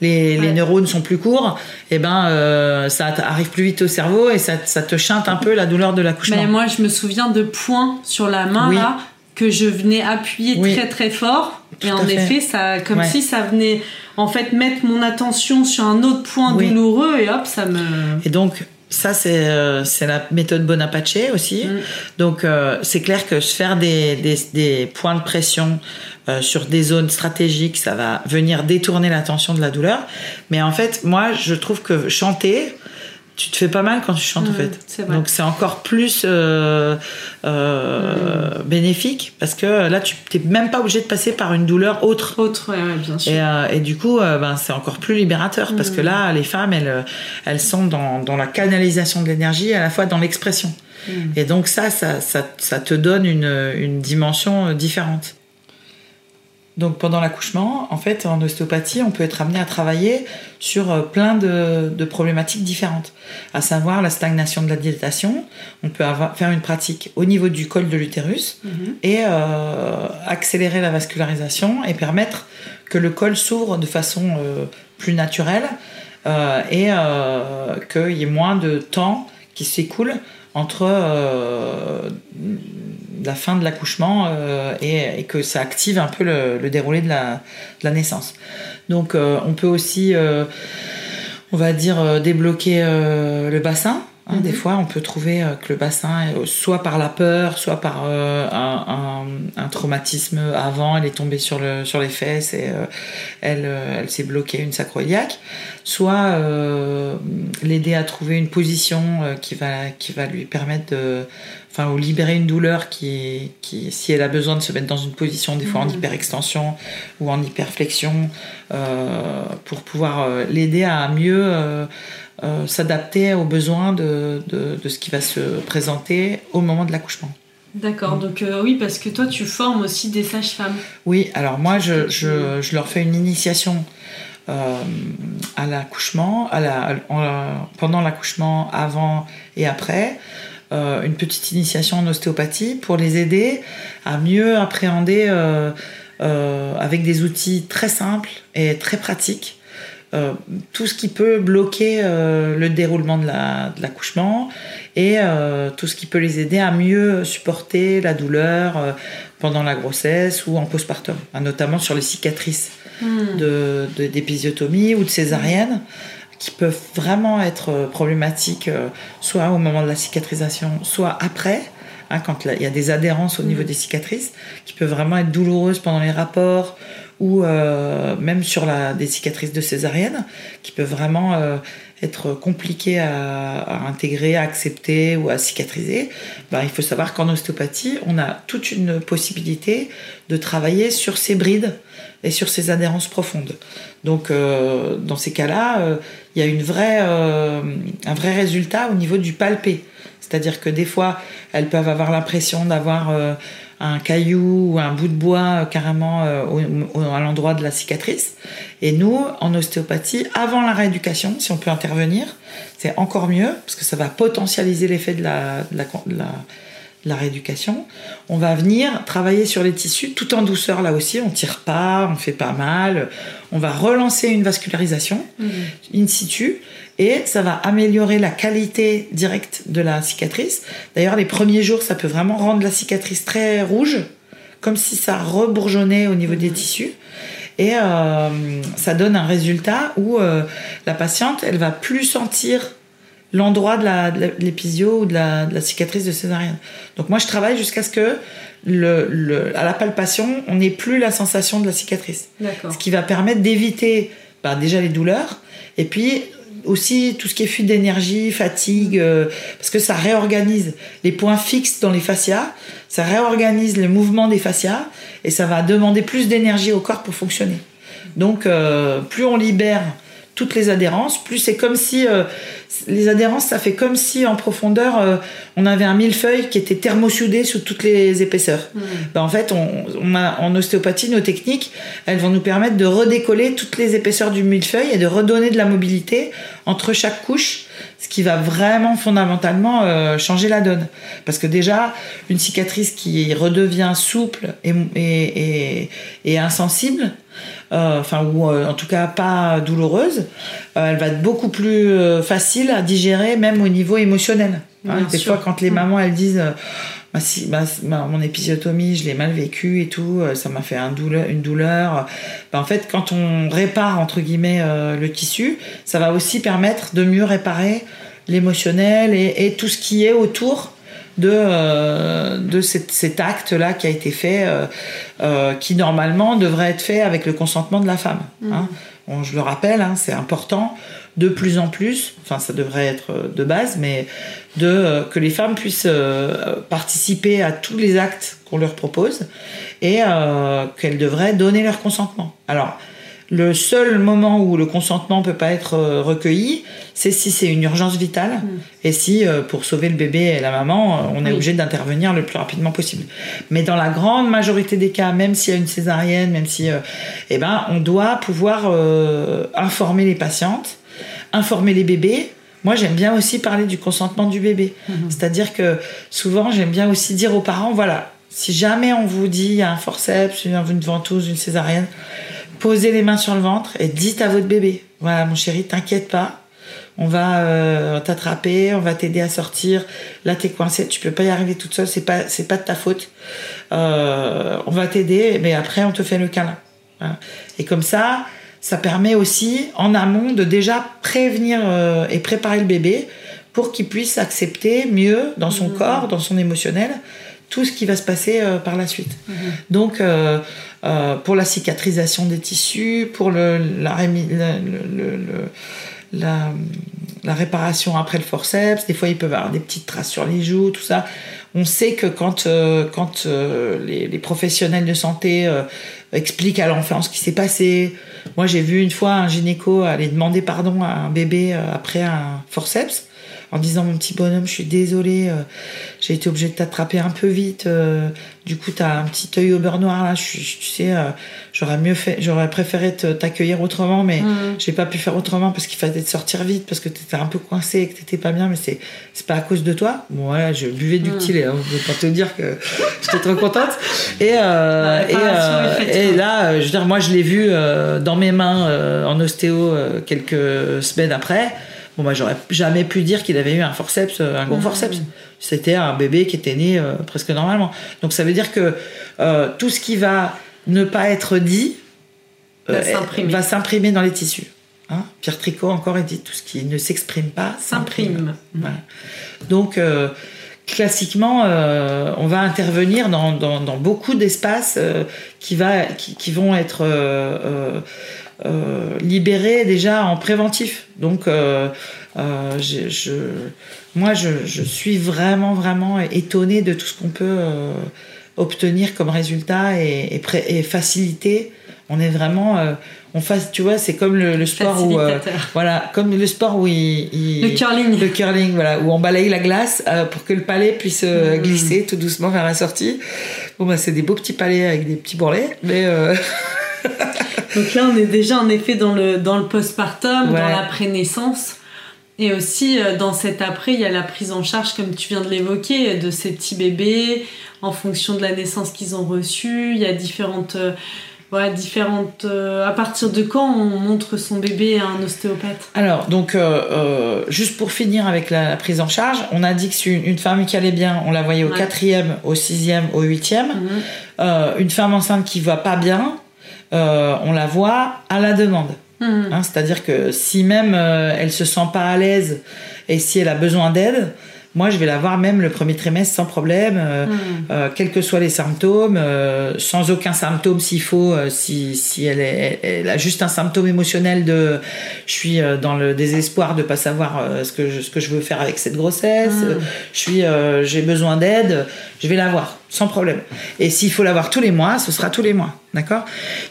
les, les, neurones sont plus courts, et eh ben ça arrive plus vite au cerveau et ça, ça, te chante un peu la douleur de l'accouchement. Mais moi je me souviens de points sur la main là que je venais appuyer très très fort et en effet ça comme si ça venait en fait mettre mon attention sur un autre point douloureux et hop, ça me. Et donc, ça, c'est euh, la méthode Bonaparte aussi. Mm. Donc, euh, c'est clair que faire des, des, des points de pression euh, sur des zones stratégiques, ça va venir détourner l'attention de la douleur. Mais en fait, moi, je trouve que chanter, tu te fais pas mal quand tu chantes en mmh, fait. Donc c'est encore plus euh, euh, mmh. bénéfique parce que là tu t'es même pas obligé de passer par une douleur autre. Autre, bien sûr. Et, euh, et du coup, ben, c'est encore plus libérateur parce que mmh. là les femmes elles, elles sont dans, dans la canalisation de l'énergie à la fois dans l'expression. Et donc ça, ça, ça, ça, te donne une, une dimension différente. Donc pendant l'accouchement, en fait, en ostéopathie, on peut être amené à travailler sur euh, plein de, problématiques différentes, à savoir la stagnation de la dilatation. On peut avoir, faire une pratique au niveau du col de l'utérus mhm. et euh, accélérer la vascularisation et permettre que le col s'ouvre de façon euh, plus naturelle et qu'il y ait moins de temps qui s'écoule entre la fin de l'accouchement euh, et, que ça active un peu le, déroulé de la, naissance. Donc euh, on peut aussi, euh, on va dire, débloquer le bassin. Hein, des mhm. fois, on peut trouver que le bassin, soit par la peur, soit par un, traumatisme avant, elle est tombée sur, le, sur les fesses et elle, elle s'est bloquée une sacroiliaque, soit l'aider à trouver une position qui, va, qui va lui permettre de enfin, ou libérer une douleur qui, qui, si elle a besoin de se mettre dans une position, des fois en mhm. hyperextension ou en hyperflexion, euh, pour pouvoir euh, l'aider à mieux euh, s'adapter aux besoins de, de, de, ce qui va se présenter au moment de l'accouchement. D'accord, mm. donc oui, parce que toi tu formes aussi des sages-femmes. Oui, alors moi je, je, je, leur fais une initiation à l'accouchement, à la, pendant l'accouchement, avant et après. Euh, une petite initiation en ostéopathie pour les aider à mieux appréhender euh, euh, avec des outils très simples et très pratiques tout ce qui peut bloquer le déroulement de l'accouchement et tout ce qui peut les aider à mieux supporter la douleur pendant la grossesse ou en postpartum, hein, notamment sur les cicatrices hmm. d'épisiotomie ou de césarienne qui peuvent vraiment être euh, problématiques, euh, soit au moment de la cicatrisation, soit après, hein, quand il y a des adhérences au niveau mm. des cicatrices, qui peuvent vraiment être douloureuses pendant les rapports, ou euh, même sur des cicatrices de césarienne, qui peuvent vraiment être compliquées à, intégrer, à accepter ou à cicatriser. Ben, il faut savoir qu'en ostéopathie, on a toute une possibilité de travailler sur ces brides et sur ces adhérences profondes. Donc, euh, dans ces cas-là, euh, il y a une euh, un vrai résultat au niveau du palpé. C'est-à-dire que des fois, elles peuvent avoir l'impression d'avoir un caillou ou un bout de bois carrément à l'endroit de la cicatrice. Et nous, en ostéopathie, avant la rééducation, si on peut intervenir, c'est encore mieux parce que ça va potentialiser l'effet de la, de la la rééducation, on va venir travailler sur les tissus tout en douceur là aussi, on tire pas, on fait pas mal, on va relancer une vascularisation mhm. in situ et ça va améliorer la qualité directe de la cicatrice. D'ailleurs, les premiers jours, ça peut vraiment rendre la cicatrice très rouge, comme si ça rebourgeonnait au niveau des mhm. tissus. Et euh, ça donne un résultat où euh, la patiente, elle va plus sentir l'endroit de, l'épisio ou de la, cicatrice de césarienne. Donc moi, je travaille jusqu'à ce que, le, à la palpation, on n'ait plus la sensation de la cicatrice. Ce qui va permettre d'éviter bah, déjà les douleurs, et puis aussi tout ce qui est fuite d'énergie, fatigue, euh, parce que ça réorganise les points fixes dans les fascias, ça réorganise le mouvement des fascias, et ça va demander plus d'énergie au corps pour fonctionner. Donc, euh, plus on libère toutes les adhérences, plus c'est comme si euh, les adhérences, ça fait comme si en profondeur euh, on avait un millefeuille qui était thermosoudé sous toutes les épaisseurs. Hmm. Ben, en fait, on, a en ostéopathie nos techniques, elles vont nous permettre de redécoller toutes les épaisseurs du millefeuille et de redonner de la mobilité entre chaque couche, qui va vraiment fondamentalement euh, changer la donne. Parce que déjà, une cicatrice qui redevient souple et, et insensible, euh, enfin ou euh, en tout cas pas douloureuse, elle va être beaucoup plus facile à digérer même au niveau émotionnel. Hein. des fois quand les mm. mamans elles disent bah, si, bah, bah, mon épisiotomie, je l'ai mal vécu et tout, ça m'a fait un douleur, une douleur. en fait, quand on répare entre guillemets le tissu, ça va aussi permettre de mieux réparer l'émotionnel et, tout ce qui est autour de, euh, de cet, acte-là qui a été fait, euh, euh, qui normalement devrait être fait avec le consentement de la femme. Mmh. Hein. Je le rappelle, hein, c'est important de plus en plus, enfin ça devrait être de base, mais de, que les femmes puissent participer à tous les actes qu'on leur propose et qu'elles devraient donner leur consentement. Alors, le seul moment où le consentement peut pas être euh, recueilli, c'est si c'est une urgence vitale mm. et si euh, pour sauver le bébé et la maman, euh, on est obligé d'intervenir le plus rapidement possible. Mais dans la grande majorité des cas, même s'il y a une césarienne, même si, eh ben, on doit pouvoir informer les patientes, informer les bébés. Moi, j'aime bien aussi parler du consentement du bébé. Mm-hmm. C'est-à-dire que souvent, j'aime bien aussi dire aux parents, voilà, si jamais on vous dit il y a un forceps, une ventouse, une césarienne, posez les mains sur le ventre et dites à votre bébé voilà mon chéri t'inquiète pas. On va euh, t'attraper on va t'aider à sortir. Là t'es coincée tu peux pas y arriver toute seule c'est pas c'est pas de ta faute. Euh, on va t'aider mais après on te fait le câlin. Et comme ça ça permet aussi en amont de déjà prévenir euh, et préparer le bébé pour qu'il puisse accepter mieux dans son mmh. corps dans son émotionnel tout ce qui va se passer par la suite. Mmh. donc euh, pour la cicatrisation des tissus, pour le, la, la, la, réparation après le forceps. Des fois, ils peuvent avoir des petites traces sur les joues, tout ça. On sait que quand, euh, quand euh, les, les, professionnels de santé expliquent à l'enfant ce qui s'est passé, moi j'ai vu une fois un gynéco aller demander pardon à un bébé après un forceps en disant mon petit bonhomme, je suis désolée, euh, j'ai été obligée de t'attraper un peu vite. Euh, du coup, t'as un petit œil au beurre noir là. Je, tu sais, euh, j'aurais mieux fait, j'aurais préféré t'accueillir autrement, mais mmh. j'ai pas pu faire autrement parce qu'il fallait te sortir vite parce que t'étais un peu coincé et que t'étais pas bien. Mais c'est c'est pas à cause de toi. Bon voilà, je buvais du mmh. et hein, je vais pas te dire que j'étais trop contente. Et et, et, là, je veux dire, moi je l'ai vu dans mes mains en ostéo quelques semaines après. Bon, moi, j'aurais jamais pu dire qu'il avait eu un forceps, euh, un gros forceps. C'était un bébé qui était né euh, presque normalement. Donc, ça veut dire que euh, tout ce qui va ne pas être dit va s'imprimer dans les tissus. Hein Pierre Tricot encore il dit tout ce qui ne s'exprime pas s'imprime. Donc classiquement, on va intervenir dans, dans, beaucoup d'espaces qui, va, qui, qui, vont être euh, libéré déjà en préventif. Donc, euh, euh, je, moi, je, suis vraiment, vraiment étonnée de tout ce qu'on peut obtenir comme résultat et, et, faciliter On est vraiment, euh, on fasse, tu vois, c'est comme le, sport où, euh, voilà, comme le sport où il, le curling, le curling, voilà, où on balaye la glace euh, pour que le palais puisse mm. glisser tout doucement vers la sortie. Bon bah c'est des beaux petits palais avec des petits bourrelets, mais donc là on est déjà en effet dans le dans le postpartum, dans la naissance Et aussi, dans cet après, il y a la prise en charge, comme tu viens de l'évoquer, de ces petits bébés en fonction de la naissance qu'ils ont reçue. Il y a différentes ouais, différentes. Euh, à partir de quand on montre son bébé à un ostéopathe? Alors, donc, euh, euh, juste pour finir avec la, prise en charge, on a dit que si une, femme qui allait bien, on la voyait au quatrième, au sixième, au huitième. Mhm. une femme enceinte qui va pas bien, on la voit à la demande. Mhm. Hein, c'est-à-dire que si même elle se sent pas à l'aise et si elle a besoin d'aide, moi, je vais la voir même le premier trimestre sans problème, euh, hmm. euh, quels que soient les symptômes, euh, sans aucun symptôme s'il faut, si, si elle, est, elle a juste un symptôme émotionnel de je suis dans le désespoir de pas savoir ce, que je, ce que je veux faire avec cette grossesse, hmm. je suis j'ai besoin d'aide, je vais la voir sans problème. Et s'il faut l'avoir tous les mois, ce sera tous les mois. D'accord?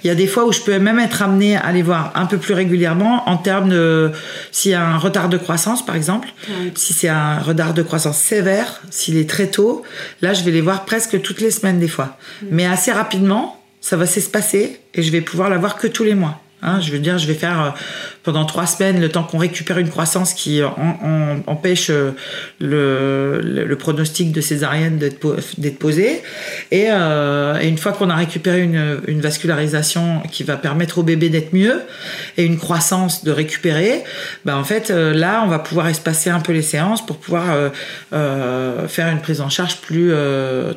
Il y a des fois où je peux même être amenée à les voir un peu plus régulièrement en termes de s'il y a un retard de croissance, par exemple. Si c'est un retard de croissance sévère, s'il est très tôt, là, je vais les voir presque toutes les semaines des fois. Mm. Mais assez rapidement, ça va s'espacer et je vais pouvoir la voir que tous les mois. Hein, je veux dire, je vais faire euh, pendant trois semaines le temps qu'on récupère une croissance qui empêche euh, le, pronostic de césarienne d'être posé. Euh, et, une fois qu'on a récupéré une, vascularisation qui va permettre au bébé d'être mieux et une croissance de récupérer, ben en fait là, on va pouvoir espacer un peu les séances pour pouvoir faire une prise en charge plus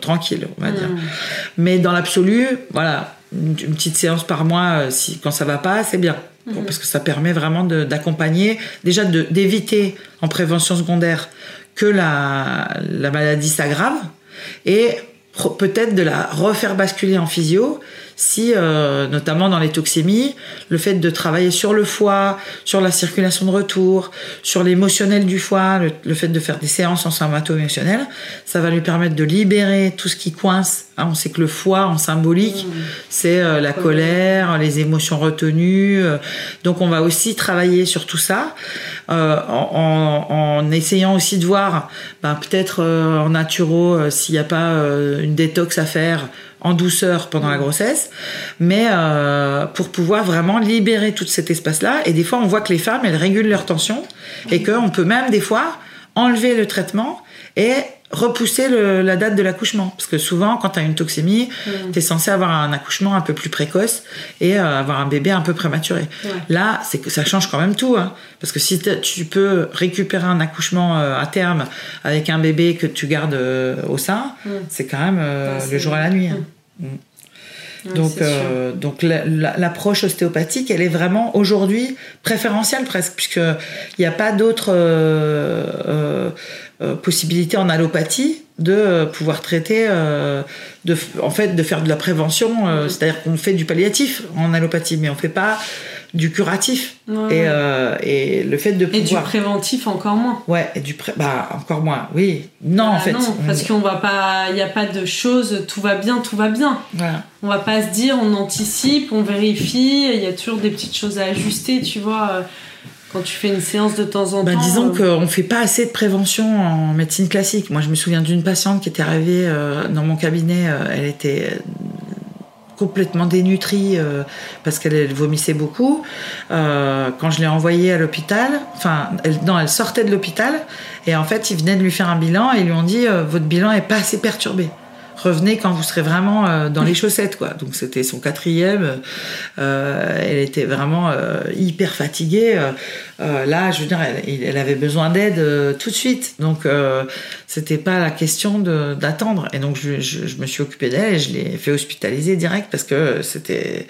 tranquille, on va dire. Mmh. Mais dans l'absolu, voilà une, petite séance par mois, euh, si, quand ça va pas, c'est bien. Mhm. Parce que ça permet vraiment d'accompagner, déjà d'éviter en prévention secondaire que la, la maladie s'aggrave et peut-être de la refaire basculer en physio si, euh, notamment dans les toxémies, le fait de travailler sur le foie, sur la circulation de retour, sur l'émotionnel du foie, le, fait de faire des séances en somato-émotionnel, ça va lui permettre de libérer tout ce qui coince. Hein, on sait que le foie, en symbolique, mmh. c'est euh, la colère, les émotions retenues. Euh. donc on va aussi travailler sur tout ça, en, en, essayant aussi de voir, ben, peut-être en naturo, s'il n'y a pas une détox à faire en douceur pendant la grossesse, mais euh, pour pouvoir vraiment libérer tout cet espace-là. Et des fois, on voit que les femmes, elles régulent leur tension et qu'on peut même des fois enlever le traitement et repousser la date de l'accouchement. Parce que souvent, quand tu as une toxémie, mm. tu es censé avoir un accouchement un peu plus précoce et euh, avoir un bébé un peu prématuré. Là, c'est que ça change quand même tout. Hein. Parce que si tu peux récupérer un accouchement euh, à terme avec un bébé que tu gardes au sein, mm. c'est quand même le jour à la nuit. Hein. Mm donc, euh, donc l'approche ostéopathique, elle est vraiment aujourd'hui préférentielle presque, puisqu'il n'y a pas d'autres euh, euh, euh, possibilités en allopathie de pouvoir traiter, de, en fait, de faire de la prévention. Mm-hmm. C'est-à-dire qu'on fait du palliatif en allopathie, mais on ne fait pas du curatif et, euh, et, le fait de pouvoir... et du préventif encore moins ouais et du pré... bah encore moins oui non en bah fait non, parce qu'on va pas il n'y a pas de choses tout va bien tout va bien voilà. on va pas se dire on anticipe on vérifie il y a toujours des petites choses à ajuster tu vois euh, quand tu fais une séance de temps en bah, temps Disons euh... qu'on fait pas assez de prévention en médecine classique. Moi, je me souviens d'une patiente qui était arrivée euh, dans mon cabinet. elle était complètement dénutrie euh, parce qu'elle vomissait beaucoup. Euh, quand je l'ai envoyée à l'hôpital, enfin, elle, non, elle sortait de l'hôpital et en fait, ils venaient de lui faire un bilan et ils lui ont dit euh, votre bilan est pas assez perturbé revenez quand vous serez vraiment euh, dans les chaussettes quoi. Donc c'était son quatrième euh, elle était vraiment euh, hyper fatiguée là je veux dire elle, avait besoin d'aide tout de suite donc c'était pas la question d'attendre et donc je, je, me suis occupée d'elle et je l'ai fait hospitaliser direct parce que c'était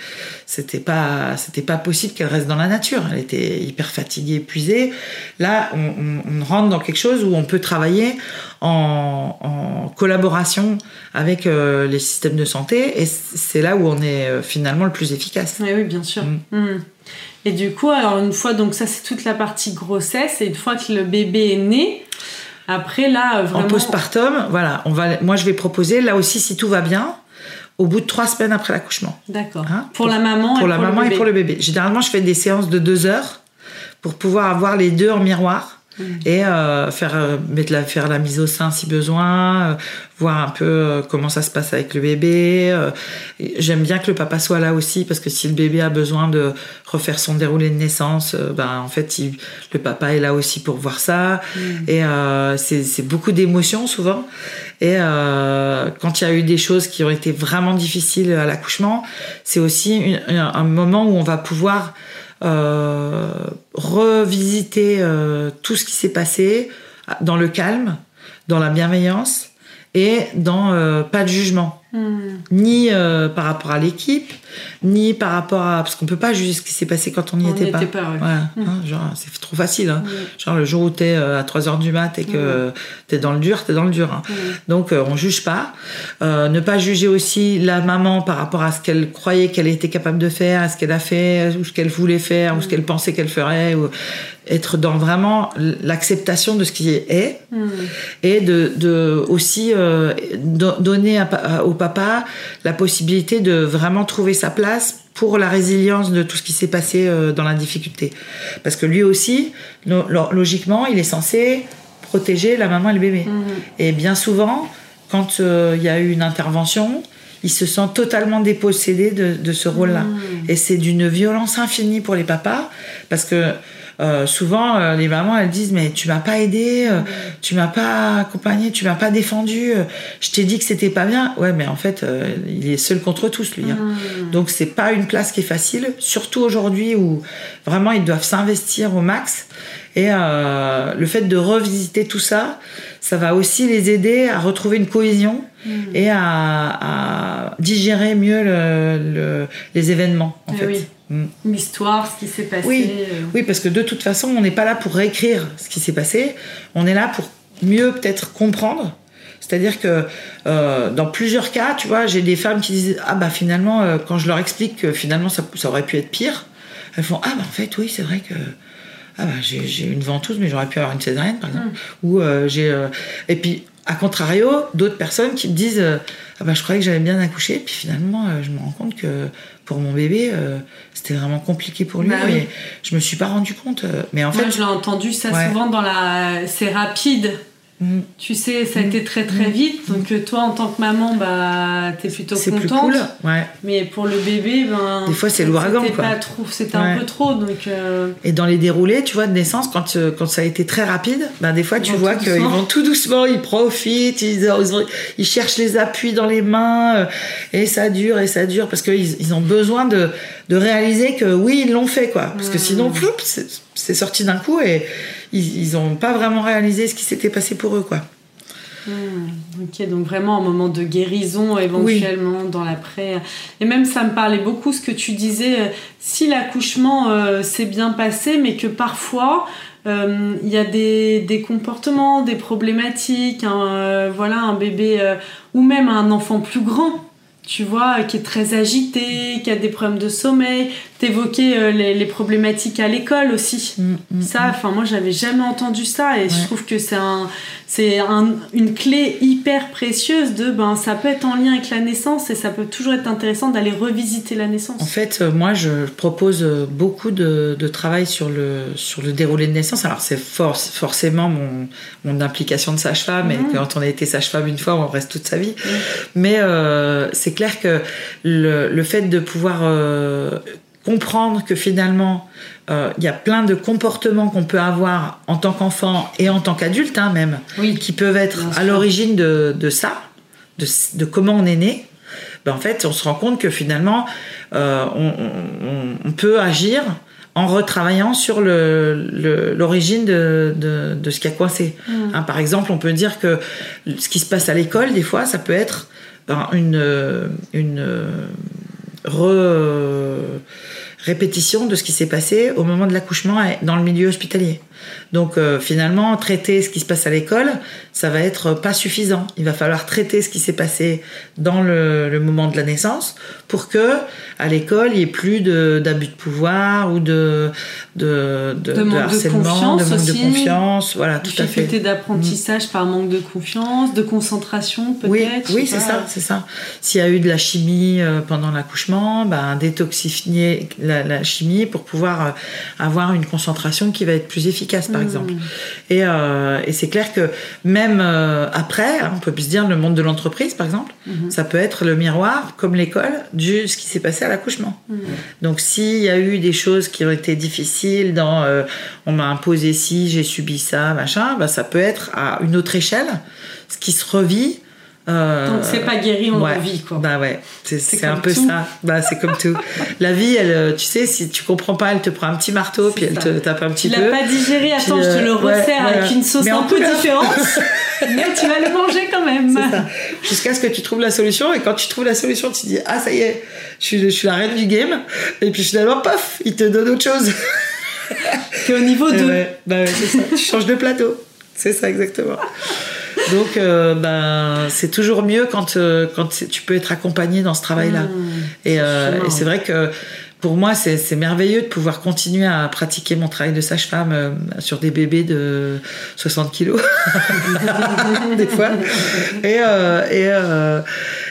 c'était pas c'était pas possible qu'elle reste dans la nature elle était hyper fatiguée épuisée là on, on rentre dans quelque chose où on peut travailler en, en collaboration avec euh, les systèmes de santé et c'est là où on est euh, finalement le plus efficace. Oui, oui bien sûr. Mm. Mm. Et du coup, alors une fois, donc ça c'est toute la partie grossesse et une fois que le bébé est né, après là vraiment... En postpartum, voilà, on va, moi je vais proposer là aussi si tout va bien, au bout de trois semaines après l'accouchement. D'accord. Hein, pour, la maman Pour et la pour maman et pour le bébé. Généralement, je fais des séances de deux heures pour pouvoir avoir les deux en miroir Mm. et euh, faire, euh, mettre la, faire la mise au sein si besoin, euh, voir un peu comment ça se passe avec le bébé. J'aime bien que le papa soit là aussi parce que si le bébé a besoin de refaire son déroulé de naissance, ben, en fait, il- le papa est là aussi pour voir ça. Mm. Et c'est beaucoup d'émotions souvent. Et quand il y a eu des choses qui ont été vraiment difficiles à l'accouchement, c'est aussi une- un moment où on va pouvoir revisiter euh, tout ce qui s'est passé dans le calme, dans la bienveillance et dans euh, pas de jugement Hmm. ni euh, par rapport à l'équipe, ni par rapport à parce qu'on peut pas juger ce qui s'est passé quand on n'y était pas. pas, ouais. Voilà, hein, genre c'est trop facile. Hein. Genre le jour où t'es euh, à 3 heures du mat et que t'es dans le dur, t'es dans le dur. hein. Donc euh, on juge pas. Euh, ne pas juger aussi la maman par rapport à ce qu'elle croyait qu'elle était capable de faire, à ce qu'elle a fait, ou ce qu'elle voulait faire, ou ce qu'elle pensait qu'elle ferait, ou être dans vraiment l'acceptation de ce qui est Hmm. et de, de aussi euh, do- donner à à- au papa la possibilité de vraiment trouver sa place pour la résilience de tout ce qui s'est passé euh, dans la difficulté. Parce que lui aussi, lo- lo- logiquement, il est censé protéger la maman et le bébé. Hmm. Et bien souvent, quand euh, il y a eu une intervention, il se sent totalement dépossédé de, de ce rôle-là. Et c'est d'une violence infinie pour les papas, parce que euh, souvent, euh, les mamans, elles disent, mais tu m'as pas aidé, euh, tu m'as pas accompagné, tu m'as pas défendu, euh, je t'ai dit que c'était pas bien. Ouais, mais en fait, euh, il est seul contre tous, lui. hein. Donc, c'est pas une place qui est facile, surtout aujourd'hui où vraiment ils doivent s'investir au max. Et euh, le fait de revisiter tout ça, ça va aussi les aider à retrouver une cohésion et à, à digérer mieux le- le- les événements, en Eh fait. oui. L'histoire, ce qui s'est passé. Oui. euh. Oui, parce que de toute façon, on n'est pas là pour réécrire ce qui s'est passé. On est là pour mieux peut-être comprendre. C'est-à-dire que euh, dans plusieurs cas, tu vois, j'ai des femmes qui disent ah bah finalement euh, quand je leur explique que finalement ça, ça aurait pu être pire, elles font ah bah en fait oui c'est vrai que j'ai j'ai une ventouse mais j'aurais pu avoir une césarienne par exemple ou euh, j'ai euh, et puis à contrario d'autres personnes qui me disent euh, ah bah je croyais que j'avais bien accouché puis finalement euh, je me rends compte que pour mon bébé euh, c'était vraiment compliqué pour lui Bah oui. et je me suis pas rendu compte mais en Moi, fait je l'ai entendu ça Ouais. souvent dans la. C'est rapide. Mm, Tu sais, ça a été très très vite. Donc, euh, toi, en tant que maman, bah, t'es plutôt c'est plus contente. cool ouais Mais pour le bébé, ben. Des fois, c'est l'ouragan, quoi. C'était un peu trop. Donc. euh, Et dans les déroulés, tu vois, de naissance, quand, euh, quand ça a été très rapide, ben des fois, Ils tu vois qu'ils vont tout doucement, ils profitent, ils, cherchent les appuis dans les mains, et ça dure, et ça dure, parce qu'ils ils ont besoin de, de réaliser que oui, ils l'ont fait, quoi. Parce que Mm. sinon, c'est sorti d'un coup, et ils n'ont pas vraiment réalisé ce qui s'était passé pour eux, quoi. Hmm, ok, donc vraiment un moment de guérison éventuellement dans l'après. Et même ça me parlait beaucoup ce que tu disais, euh, si l'accouchement euh, s'est bien passé, mais que parfois euh, il y a des, des comportements, des problématiques, un, euh, voilà, un bébé ou même un enfant plus grand. Tu vois, qui est très agité, qui a des problèmes de sommeil. T'évoquais euh, les, les problématiques à l'école aussi. Mm, mm, Ça, enfin moi j'avais jamais entendu ça et je trouve que c'est un, c'est un- une clé hyper précieuse de ben ça peut être en lien avec la naissance et ça peut toujours être intéressant d'aller revisiter la naissance. En fait, euh, moi, je propose euh, beaucoup de, de travail sur le, sur le déroulé de naissance. Alors, c'est force, forcément mon, mon implication de sage-femme, et Mhm. quand on a été sage-femme une fois, on reste toute sa vie. Mais euh, c'est clair que le, le fait de pouvoir euh, comprendre que finalement, euh, il y a plein de comportements qu'on peut avoir en tant qu'enfant et en tant qu'adulte, hein, même, Oui. qui peuvent être à l'origine de, de ça, de, de comment on est né, ben en fait, on se rend compte que finalement, euh, on, on- on peut agir en retravaillant sur le- le- l'origine de, de, de ce qui a coincé. Hein, par exemple, on peut dire que ce qui se passe à l'école, des fois, ça peut être ben, une, une re- répétition de ce qui s'est passé au moment de l'accouchement dans le milieu hospitalier. Donc euh, finalement, traiter ce qui se passe à l'école, ça va être pas suffisant. Il va falloir traiter ce qui s'est passé dans le, moment de la naissance pour que à l'école il n'y ait plus d'abus de, pouvoir ou de de, de, de, harcèlement, de, manque de confiance, voilà, tout à fait. d'apprentissage par manque de confiance, de concentration peut-être. Oui, oui, c'est ça, c'est ça. S'il y a eu de la chimie euh, pendant l'accouchement, ben détoxifier la, la, chimie pour pouvoir euh, avoir une concentration qui va être plus efficace par hmm. exemple. Euh, et, c'est clair que même euh, après, hein, on peut plus se dire le monde de l'entreprise, par exemple, hmm. ça peut être le miroir, comme l'école, de ce qui s'est passé à l'accouchement. Hmm. Donc s'il y a eu des choses qui ont été difficiles, dans euh, on m'a imposé ci, j'ai subi ça, machin, bah, ça peut être à une autre échelle, ce qui se revit euh, que c'est pas guéri, on ouais, vit quoi. Bah ouais, c'est un peu ça. Bah c'est comme tout. La vie, elle, euh, tu sais, si tu comprends pas, elle te prend un petit marteau, puis elle te tape un petit tu peu. Tu l'as pas digéré, attends, je te le euh, resserre avec une sauce un peu différente. mais tu vas le manger quand même. Jusqu'à ce que tu trouves la solution, et quand tu trouves la solution, tu dis ah ça y est, je suis, je suis la reine du game. Et puis finalement, paf, il te donne autre chose. T'es au niveau 2. bah ouais, c'est ça. tu changes de plateau. C'est ça exactement. Donc, euh, ben, c'est toujours mieux quand, euh, quand tu peux être accompagné dans ce travail-là. Mmh, euh, et, c'est vrai que pour moi, c'est merveilleux de pouvoir continuer à pratiquer mon travail de sage-femme sur des bébés de 60 kilos, des fois. Et, et,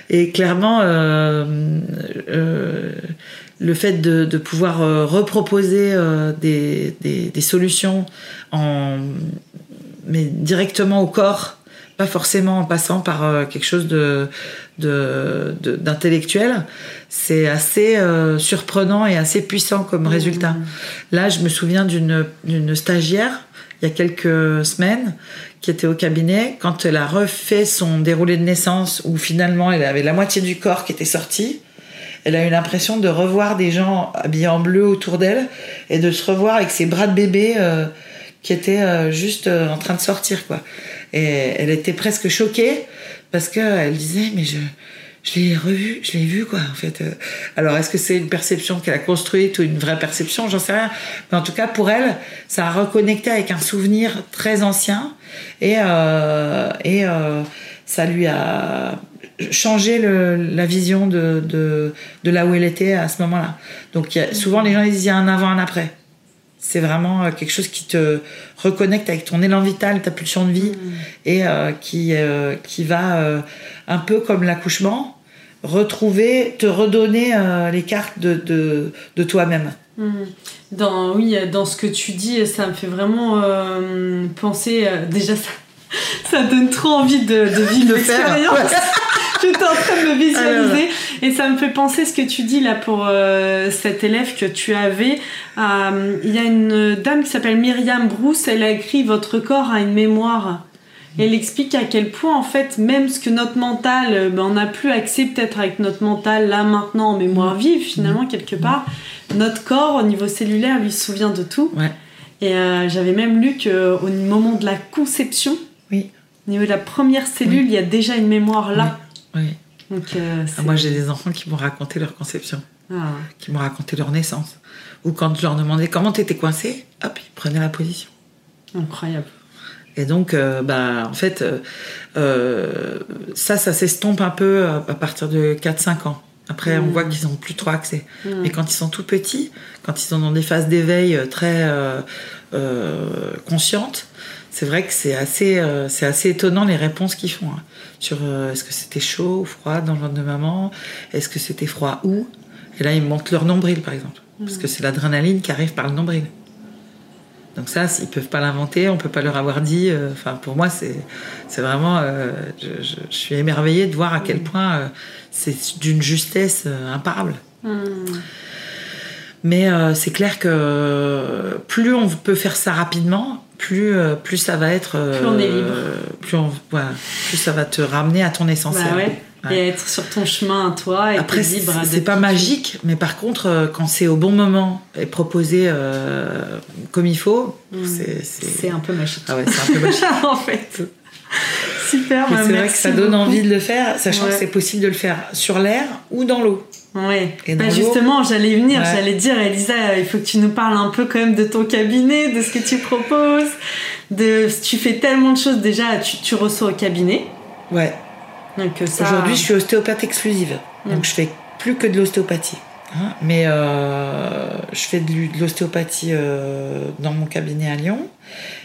et clairement, le fait de, de pouvoir reproposer des, des, des, solutions en, mais directement au corps pas forcément en passant par euh, quelque chose de d'intellectuel, c'est assez euh, surprenant et assez puissant comme mmh. résultat. Là, je me souviens d'une stagiaire il y a quelques semaines qui était au cabinet quand elle a refait son déroulé de naissance où finalement elle avait la moitié du corps qui était sorti. Elle a eu l'impression de revoir des gens habillés en bleu autour d'elle et de se revoir avec ses bras de bébé euh, qui étaient juste en train de sortir quoi. Et elle était presque choquée parce qu'elle disait, mais je, je l'ai revu, je l'ai vu quoi en fait. Alors est-ce que c'est une perception qu'elle a construite ou une vraie perception, j'en sais rien. Mais en tout cas pour elle, ça a reconnecté avec un souvenir très ancien et euh, et euh, ça lui a changé le, la vision de, de, de là où elle était à ce moment-là. Donc souvent les gens ils disent il y a un avant un après. C'est vraiment euh, quelque chose qui te reconnecte avec ton élan vital, ta pulsion de vie, mm. et euh, qui, euh, qui va, un peu comme l'accouchement, retrouver, te redonner les cartes de, de, de toi-même. Mm. Dans, oui, dans ce que tu dis, ça me fait vraiment penser. déjà, ça, ça, donne trop envie de, de vivre l'expérience. J'étais en train de me visualiser. Et ça me fait penser ce que tu dis là pour euh, cet élève que tu avais. Euh, il y a une dame qui s'appelle Myriam Brousse. Elle a écrit Votre corps a une mémoire. Et elle explique à quel point, en fait, même ce que notre mental, euh, ben, on n'a plus accès peut-être avec notre mental là maintenant en mémoire vive, finalement, quelque part, notre corps au niveau cellulaire lui se souvient de tout. Et j'avais même lu qu'au moment de la conception, oui. au niveau de la première cellule, il y a déjà une mémoire là. Oui. Donc, euh, ah, moi, j'ai des enfants qui m'ont raconté leur conception, ah. qui m'ont raconté leur naissance. Ou quand je leur demandais comment t'étais coincé, hop, ils prenaient la position. Incroyable. Et donc, euh, bah, en fait, euh, ça, ça s'estompe un peu à, partir de 4-5 ans. Après, on mm. voit qu'ils n'ont plus trop accès. Mm. Mais quand ils sont tout petits, quand ils sont dans des phases d'éveil très conscientes, c'est vrai que c'est assez, assez étonnant les réponses qu'ils font. Hein sur euh, est-ce que c'était chaud ou froid dans le ventre de maman, est-ce que c'était froid où? Et là, ils montent leur nombril, par exemple, parce que c'est l'adrénaline qui arrive par le nombril. Donc ça, ils peuvent pas l'inventer, on peut pas leur avoir dit. Euh, enfin, pour moi, c'est c'est vraiment, euh, je, suis émerveillée de voir à quel point c'est d'une justesse imparable. Hmm. Mais c'est clair que plus on peut faire ça rapidement, plus, euh, plus ça va être. plus on est libre. Euh, plus, on, plus ça va te ramener à ton essentiel. Bah et être sur ton chemin à toi et Après, libre. C'est pas magique, mais par contre, euh, quand c'est au bon moment et proposé comme il faut, mm. c'est. C'est un peu magique. Ah ouais, c'est un peu magique. en fait. Super, bah, c'est vrai que ça donne envie de le faire, sachant que c'est possible de le faire sur l'air ou dans l'eau. Oui. Bah justement, j'allais venir, j'allais dire, Elisa, il faut que tu nous parles un peu quand même de ton cabinet, de ce que tu proposes. De, tu fais tellement de choses déjà, tu, tu reçois au cabinet. Ouais. Donc euh, ça... Aujourd'hui, je suis ostéopathe exclusive. Donc je fais plus que de l'ostéopathie. Hein. mais euh, je fais de l'ostéopathie euh, dans mon cabinet à Lyon.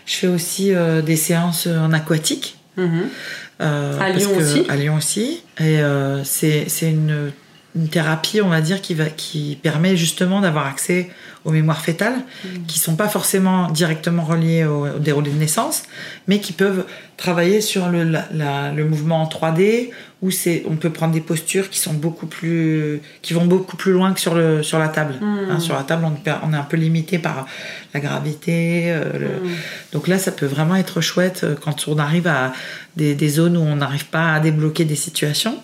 Je fais aussi des séances en aquatique. À Lyon aussi. À Lyon aussi. Et c'est une une thérapie, on va dire, qui, va, qui permet justement d'avoir accès aux mémoires fétales, qui mm. qui sont pas forcément directement reliées au, déroulé de naissance, mais qui peuvent travailler sur le, le mouvement en 3D, où c'est, on peut prendre des postures qui sont beaucoup plus, qui vont beaucoup plus loin que sur le, sur la table. Mm. Hein, sur la table, on, on, est un peu limité par la gravité. Euh, mm. Donc là, ça peut vraiment être chouette euh, quand on arrive à des, des zones où on n'arrive pas à débloquer des situations.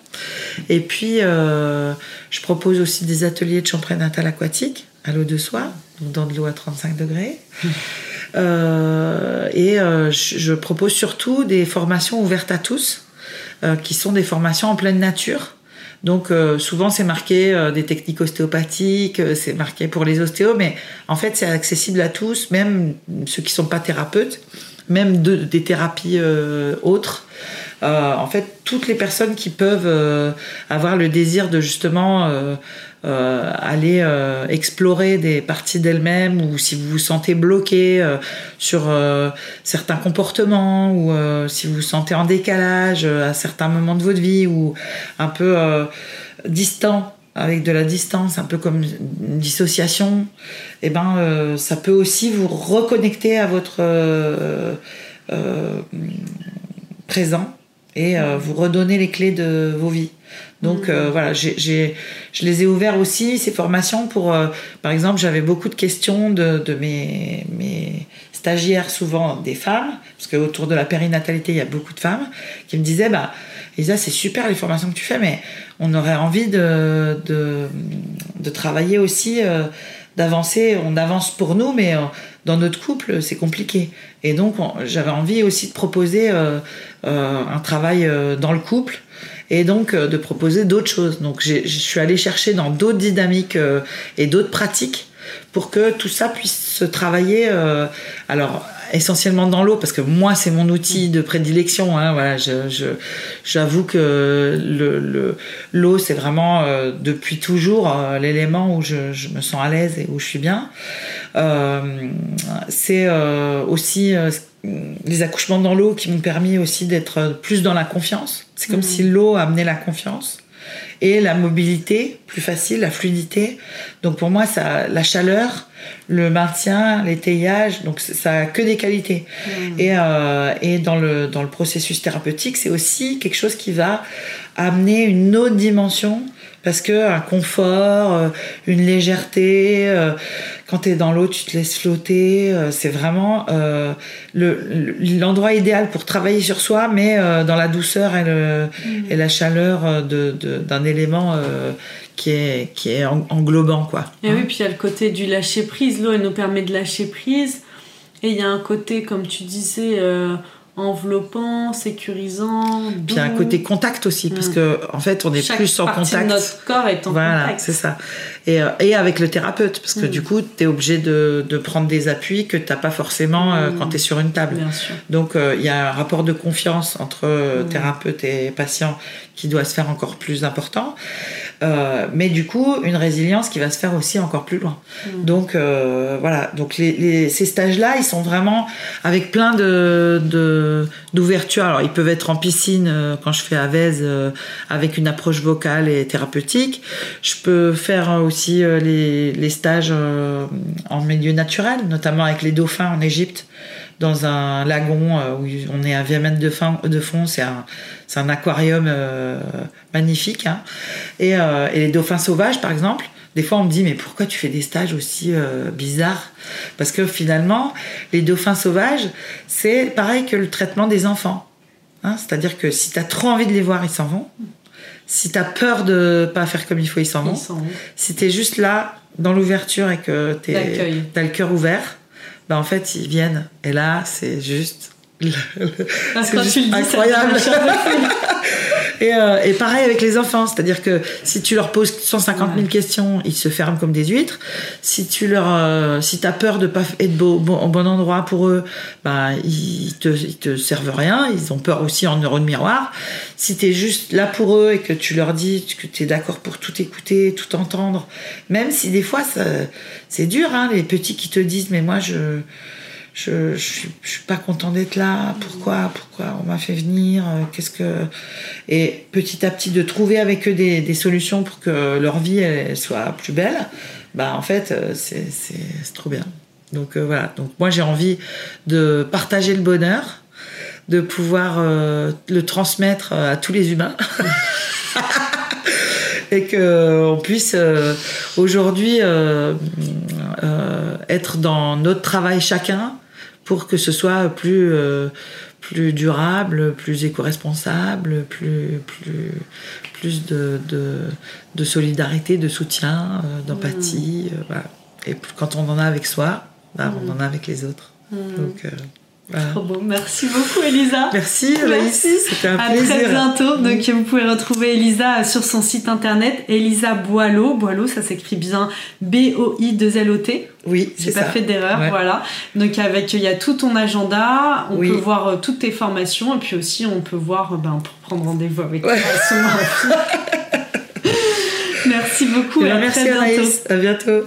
Et puis, euh, je propose aussi des ateliers de champ prénatal aquatique à l'eau de soie, donc dans de l'eau à 35 degrés. Euh, et euh, je, propose surtout des formations ouvertes à tous, euh, qui sont des formations en pleine nature. Donc souvent c'est marqué des techniques ostéopathiques, c'est marqué pour les ostéos, mais en fait c'est accessible à tous, même ceux qui sont pas thérapeutes, même des thérapies autres. en fait, toutes les personnes qui peuvent avoir le désir de justement euh, aller euh, explorer des parties d'elle-même ou si vous vous sentez bloqué euh, sur certains comportements ou si vous vous sentez en décalage à certains moments de votre vie ou un peu distant avec de la distance, un peu comme une dissociation, et eh ben ça peut aussi vous reconnecter à votre présent et vous redonner les clés de vos vies. Donc euh, voilà, j'ai, je les ai ouverts aussi, ces formations, pour, euh, par exemple, j'avais beaucoup de questions de, de mes, mes, stagiaires, souvent des femmes, parce qu'autour de la périnatalité, il y a beaucoup de femmes, qui me disaient, bah, Lisa, c'est super les formations que tu fais, mais on aurait envie de, de, de travailler aussi, euh, d'avancer, on avance pour nous, mais dans notre couple, c'est compliqué. Et donc, j'avais envie aussi de proposer un travail dans le couple et donc euh, de proposer d'autres choses. Donc je suis allée chercher dans d'autres dynamiques euh, et d'autres pratiques pour que tout ça puisse se travailler. Euh, alors essentiellement dans l'eau parce que moi c'est mon outil de prédilection. Hein, voilà, j'avoue que le l'eau c'est vraiment depuis toujours l'élément où je, je, me sens à l'aise et où je suis bien. c'est aussi les accouchements dans l'eau qui m'ont permis aussi d'être plus dans la confiance. C'est comme si l'eau amenait la confiance et la mobilité plus facile, la fluidité. Donc pour moi, ça, la chaleur, le maintien, l'étayage, donc ça a que des qualités. Et, euh, et dans, le, dans le processus thérapeutique, c'est aussi quelque chose qui va amener une autre dimension parce que un confort, euh, une légèreté, euh, quand tu es dans l'eau, tu te laisses flotter, euh, c'est vraiment l'endroit idéal pour travailler sur soi, mais dans la douceur et, le, mm. et la chaleur d'un de, élément qui est, qui est englobant. Quoi. Et oui, puis il y a le côté du lâcher prise. L'eau, elle nous permet de lâcher prise. Et il y a un côté, comme tu disais, enveloppant, sécurisant. Puis un côté contact aussi, parce mm. que en fait, on est plus en contact. De notre corps est en voilà, c'est ça. Et, euh, et, avec le thérapeute, parce que mm. du coup, tu es obligé de, de, prendre des appuis que tu pas forcément euh, mm. quand tu es sur une table. Donc, euh, il y a un rapport de confiance entre thérapeute et patient qui doit se faire encore plus important. Euh, mais du coup, une résilience qui va se faire aussi encore plus loin. Mm. Donc euh, voilà, donc les, ces stages-là, ils sont vraiment avec plein de d'ouverture. Alors ils peuvent être en piscine euh, quand je fais à Vèze avec une approche vocale et thérapeutique. Je peux faire aussi les, les stages en milieu naturel, notamment avec les dauphins en Égypte dans un lagon euh, où on est à 20 mètres de, fin, de fond. C'est un, un, aquarium euh, magnifique. Hein. Et, euh, et, les dauphins sauvages, par exemple, des fois on me dit mais pourquoi tu fais des stages aussi bizarres? Parce que finalement, les dauphins sauvages, c'est pareil que le traitement des enfants. Hein. C'est-à-dire que si tu as trop envie de les voir, ils s'en vont. Si tu as peur de pas faire comme il faut, ils s'en vont. Si tu es juste là, dans l'ouverture et que tu as le cœur ouvert, bah, en fait, ils viennent. Et là, c'est juste incroyable. et, euh, et, pareil avec les enfants, c'est-à-dire que si tu leur poses 150 000 questions, ils se ferment comme des huîtres. Si tu leur, euh, si t'as peur de pas être beau, bon, au bon endroit pour eux, bah ils te, ils te servent rien. Ils ont peur aussi en euro de miroir. Si t'es juste là pour eux et que tu leur dis que tu es d'accord pour tout écouter, tout entendre, même si des fois c'est dur, hein, les petits qui te disent mais moi je je, je, suis, pas content d'être là. Pourquoi Pourquoi on m'a fait venir euh, Qu'est-ce que Et petit à petit de trouver avec eux des, solutions pour que leur vie soit plus belle. Bah en fait euh, c'est c'est trop bien. Donc euh, voilà. Donc moi j'ai envie de partager le bonheur, de pouvoir le transmettre à tous les humains. et qu'on puisse euh, aujourd'hui être dans notre travail chacun pour que ce soit plus, euh, plus durable, plus éco-responsable, plus, plus, plus de, de, de, solidarité, de soutien, euh, d'empathie. Mmh. voilà. Et quand on en a avec soi, bah, mmh. on en a avec les autres. Mmh. Donc, voilà. Trop beau. Merci beaucoup, Elisa. Merci, Merci. C'était un à plaisir. À très bientôt. Donc, vous pouvez retrouver Elisa sur son site internet, Elisa Boileau. Boileau, ça s'écrit bien B-O-I-2-L-O-T. Oui, J'ai pas ça. fait d'erreur, ouais. voilà. Donc, avec, il y a tout ton agenda, on oui. peut voir euh, toutes tes formations, et puis aussi, on peut voir, ben, pour prendre rendez-vous avec ouais. toi. Merci beaucoup. Et à merci, très bientôt. Anaïs. À bientôt.